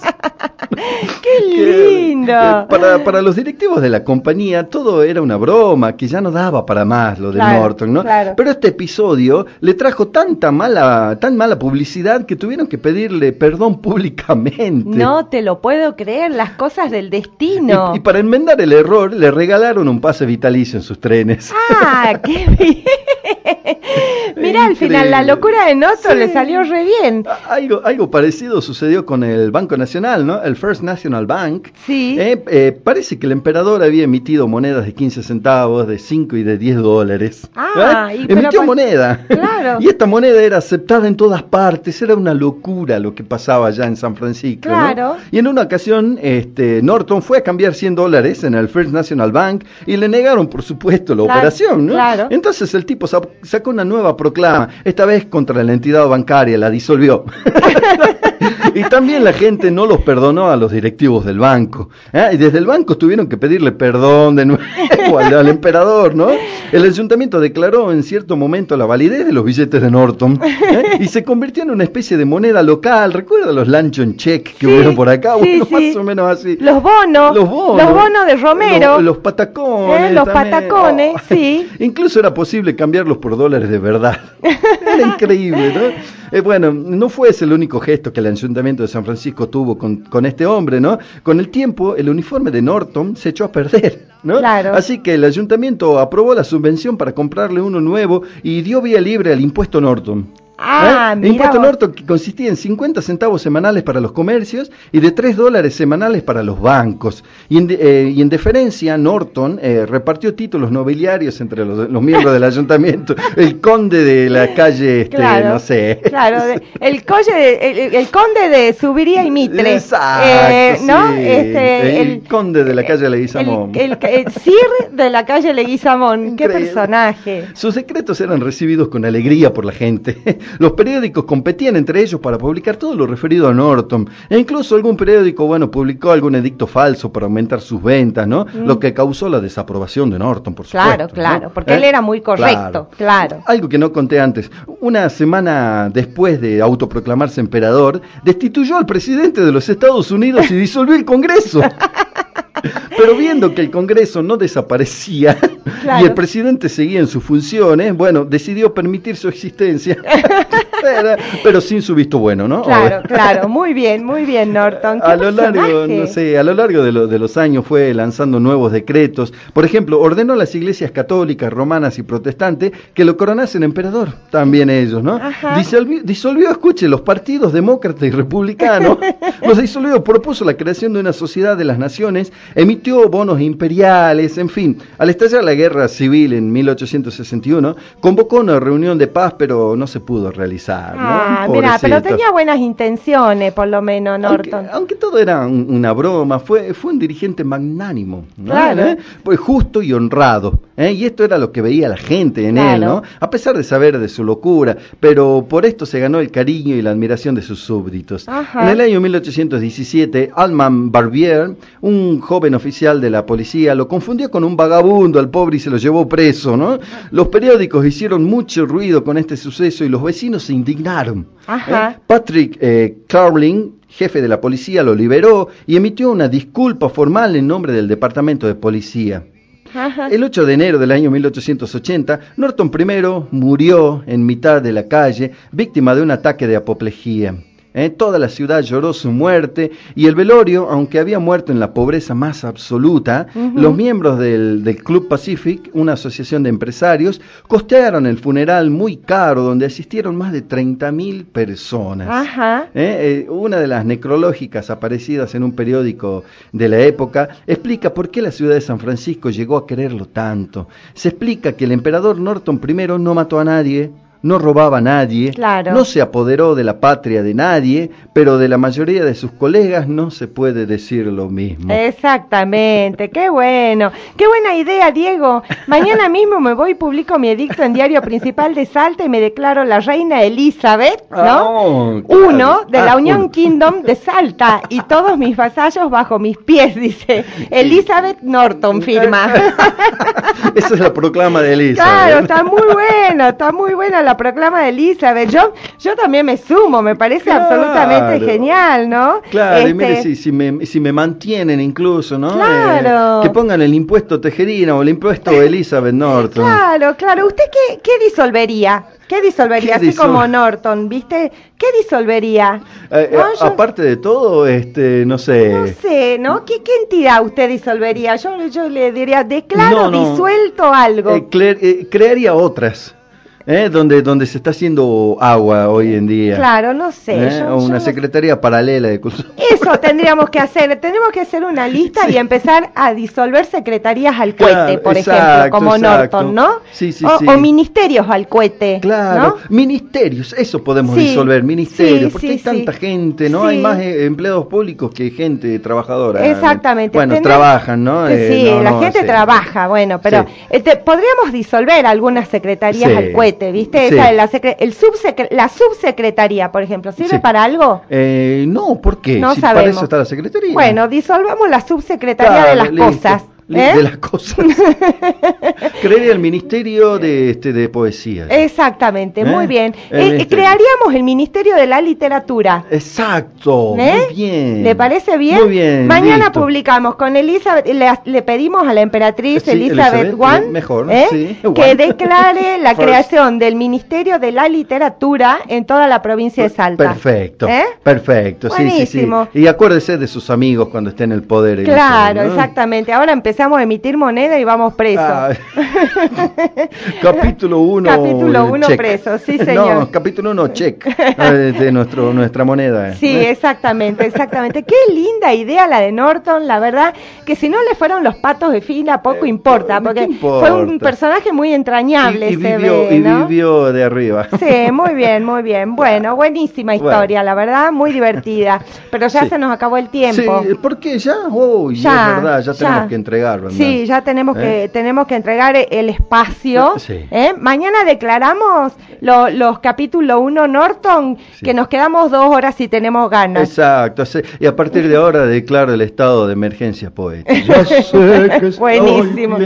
¡Qué lindo! Para, para los directivos de la compañía todo era una broma, que ya no daba para más lo de Claro, Norton, ¿no? claro. Pero este episodio le trajo tanta mala, tan mala publicidad que tuvieron que pedirle perdón públicamente. No te lo puedo creer, las cosas del destino. Y, y para enmendar el error, le regalaron un pase vitalicio en sus trenes. Ah, qué bien. Mira, al final la locura de Norton le salió re bien. Algo, algo parecido sucedió con el Banco Nacional, ¿no? El First National Bank. Sí. Eh, eh, parece que el emperador había emitido monedas de 15 centavos, de 5 y de 10 dólares. Ah, ¿Eh? y Emitió pa- moneda. Claro. y esta moneda era aceptada en todas partes. Era una locura lo que pasaba allá en San Francisco. ¿no? Claro. Y en una ocasión, este, Norton fue a cambiar 100 dólares en el First National Bank y le negaron, por supuesto, la Claro, operación, ¿no? claro. Entonces el tipo sa- sacó una nueva proclama, esta vez contra la entidad bancaria, la disolvió. y también la gente no los perdonó a los directivos del banco. ¿eh? Y desde el banco tuvieron que pedirle perdón de nuevo al, al emperador, ¿no? El ayuntamiento declaró en cierto momento la validez de los billetes de Norton ¿eh? y se convirtió en una especie de moneda local. ¿Recuerda los luncheon check que hubo por acá? sí, bueno, sí. más o menos así. Los bonos, Los bonos. los bonos de Romero. Los, los patacones. ¿eh? Los también. patacones, Oh. sí. Incluso era posible cambiarlos por dólares de verdad. Era increíble, ¿no? Eh, bueno, no fue ese el único gesto que el Ayuntamiento de San Francisco tuvo con, con este hombre, ¿no? Con el tiempo, el uniforme de Norton se echó a perder, ¿no? Claro. Así que el Ayuntamiento aprobó la subvención para comprarle uno nuevo y dio vía libre al impuesto Norton. Ah, ¿Eh? mira Impuesto. Norton que consistía en 50 centavos semanales para los comercios y de 3 dólares semanales para los bancos. Y en, eh, y en deferencia, Norton eh, repartió títulos nobiliarios entre los, los miembros del ayuntamiento. El conde de la calle, este, Claro, no sé. Claro, de- el, de- el, el conde de Subiría y Mitre. Exacto, eh, ¿no? sí. Este, el, el, conde de la calle Leguizamón. el, el Sir de la calle Leguizamón. Qué Increíble. personaje. Sus secretos eran recibidos con alegría por la gente. Los periódicos competían entre ellos para publicar todo lo referido a Norton. E incluso algún periódico, bueno, publicó algún edicto falso para aumentar sus ventas, ¿no? Mm. Lo que causó la desaprobación de Norton, por supuesto. Claro, claro, ¿no? porque ¿Eh? él era muy correcto, claro. Algo que no conté antes. Una semana después de autoproclamarse emperador, destituyó al presidente de los Estados Unidos y disolvió el Congreso. Pero viendo que el Congreso no desaparecía Claro. y el presidente seguía en sus funciones, bueno, decidió permitir su existencia, pero, sin su visto bueno, ¿no? Claro, claro, muy bien, muy bien, Norton. ¿Qué A lo largo, no sé, a lo largo de, lo- de los años fue lanzando nuevos decretos. Por ejemplo, ordenó a las iglesias católicas, romanas y protestantes que lo coronasen emperador, también ellos, ¿no? Disolvió, disolvió, escuche, los partidos demócrata y republicano. los disolvió, propuso la creación de una sociedad de las naciones, emitió bonos imperiales, en fin. Al estallar la guerra civil en 1861, convocó una reunión de paz, pero no se pudo realizar, ¿no? Ah, mira, pero tenía buenas intenciones, por lo menos, Aunque, Norton. aunque todo era un- una broma, fue, fue un dirigente magnánimo, ¿no? Claro. ¿Eh? Pues justo y honrado. ¿eh? Y esto era lo que veía la gente en él, Claro. ¿no? A pesar de saber de su locura, pero por esto se ganó el cariño y la admiración de sus súbditos. Ajá. En el año 1817, Alman Barbier, un joven oficial de la policía, lo confundió con un vagabundo al pobre y se lo llevó preso, ¿no? Los periódicos hicieron mucho ruido con este suceso y los vecinos se indignaron. Ajá. ¿eh? Patrick eh, Carling, jefe de la policía, lo liberó y emitió una disculpa formal en nombre del departamento de policía. El 8 de enero del año 1880, Norton I murió en mitad de la calle, víctima de un ataque de apoplejía. ¿Eh? Toda la ciudad lloró su muerte y el velorio, aunque había muerto en la pobreza más absoluta, los miembros del, del Club Pacific, una asociación de empresarios, costearon el funeral muy caro donde asistieron más de 30.000 personas. Ajá. ¿Eh? Eh, una de las necrológicas aparecidas en un periódico de la época explica por qué la ciudad de San Francisco llegó a quererlo tanto. Se explica que el emperador Norton I no mató a nadie, no robaba a nadie, Claro. no se apoderó de la patria de nadie, pero de la mayoría de sus colegas no se puede decir lo mismo. Exactamente, qué bueno, qué buena idea, Diego. Mañana mismo me voy y publico mi edicto en Diario Principal de Salta y me declaro la reina Elizabeth, ¿no? Oh, claro. Uno de la Ah, Unión uno. Kingdom de Salta y todos mis vasallos bajo mis pies, dice Elizabeth Norton, firma. Esa es la proclama de Elizabeth. Claro, está muy buena, está muy buena la la proclama de Elizabeth. Yo, yo también me sumo, me parece Claro. absolutamente genial, ¿no? Claro, y Este, mire si, si, me, si me mantienen incluso, ¿no? Claro. Eh, que pongan el impuesto Tejerina o el impuesto Elizabeth Norton. Claro, claro. ¿Usted qué, qué disolvería? ¿Qué disolvería? ¿Qué Así disol- como Norton, ¿viste? ¿Qué disolvería? Eh, eh, No, yo- Aparte de todo, este, no sé. No sé, ¿no? ¿Qué, qué entidad usted disolvería? Yo, yo le diría, declaro No, no. disuelto algo. Eh, cre- eh, crearía otras, ¿eh? donde, donde se está haciendo agua hoy en día. Claro, no sé. ¿eh? yo- o yo una no- secretaría paralela de cultura. Eso tendríamos que hacer. Tenemos que hacer una lista y empezar a disolver secretarías al cohete, Claro, por ejemplo, como exacto. Norton, ¿no? Sí, sí, o, sí. o ministerios al cohete. Claro, ¿no? ministerios, eso podemos disolver, ministerios, porque hay tanta gente, ¿no? Hay más eh, empleados públicos que gente trabajadora. Exactamente. Bueno, trabajan, ¿no? Eh, sí, no, la gente trabaja, bueno, pero Sí. este, podríamos disolver algunas secretarías al cohete, ¿viste? Sí. Esa de la, secre- el subsecre- la subsecretaría, por ejemplo, ¿sirve Sí. para algo? Eh, no, ¿por qué? No si para sabemos. eso está la secretaría. Bueno, disolvamos la subsecretaría Claro, de las listo, cosas. ¿Eh? De las cosas. Crearía el ministerio de, este, de poesía. Exactamente, ¿Eh? muy bien. Eh, ministerio. crearíamos el Ministerio de la Literatura. Exacto, ¿Eh? muy bien. ¿Le parece bien? Muy bien, Mañana listo. publicamos con Elizabeth, le, le pedimos a la emperatriz Sí, Elizabeth eh, mejor, ¿eh? sí, que declare la creación del Ministerio de la Literatura en toda la provincia de Salta. Perfecto, ¿Eh? perfecto, sí, sí, Buenísimo. sí. Y acuérdese de sus amigos cuando esté en el poder. Claro, exactamente. Ahora empezamos a emitir moneda y vamos presos. Ah, capítulo 1. Capítulo uno preso, sí, señor. No, capítulo 1 check de nuestro, nuestra moneda. Sí, ¿eh? exactamente, exactamente. Qué linda idea la de Norton, la verdad, que si no le fueron los patos de fila, poco importa, porque Eh, importa? fue un personaje muy entrañable, Y, y se vivió, ve, y vivió de arriba. Sí, muy bien, muy bien. Bueno, buenísima Bueno. historia, la verdad, muy divertida. Pero ya Sí. se nos acabó el tiempo. Sí, ¿por qué ya? Es verdad, ya, ya. tenemos que Sí, ya tenemos ¿Eh? que tenemos que entregar el espacio. Sí. ¿eh? Mañana declaramos lo- los capítulo 1 Norton, que nos quedamos dos horas si tenemos ganas. Exacto, y a partir de ahora declaro el estado de emergencia poética. Buenísimo.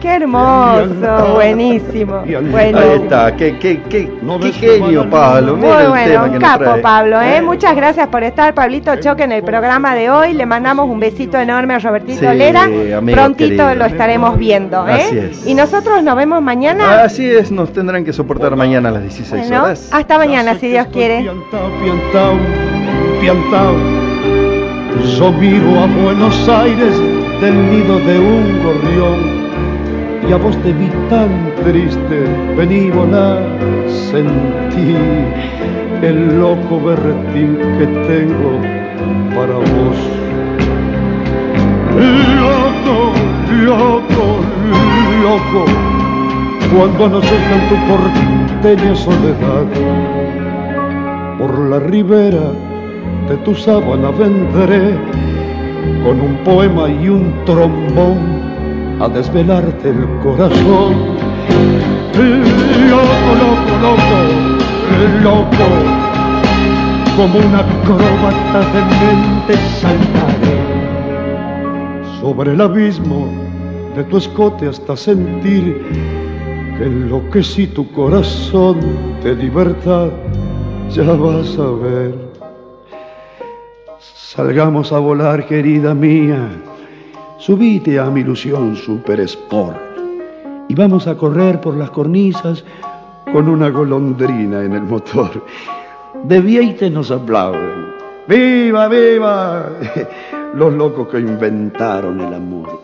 Qué hermoso, buenísimo. Bueno. Ahí está, qué, qué, qué, qué genio, Pablo. Muy Mira el bueno, tema un nos capo, trae. Pablo. ¿eh? Muchas gracias por estar, Pablito Choque, en el programa de hoy. Le mandamos un besito enorme a Robertito Sí, Lera. amigo Prontito querido. lo estaremos viendo. ¿eh? Así es. Y nosotros nos vemos mañana. Así es, nos tendrán que soportar mañana a las 16 Bueno, horas. hasta mañana, si Dios quiere. piantao, piantao. Yo miro a Buenos Aires del nido de un gorrión y a vos te vi tan triste, vení volar, sentí el loco berretín que tengo para vos. Loco, loco, loco, cuando nos dejan tu porteña soledad. Por la ribera de tu sábana vendré con un poema y un trombón a desvelarte el corazón. Loco, loco, loco, loco, como una acróbata de mente saltaré sobre el abismo de tu escote hasta sentir que enloquecí tu corazón de libertad. Ya vas a ver. Salgamos a volar, querida mía. Subite a mi ilusión Super Sport. Y vamos a correr por las cornisas con una golondrina en el motor. De Vieite nos aplauden. ¡Viva, viva! Los locos que inventaron el amor.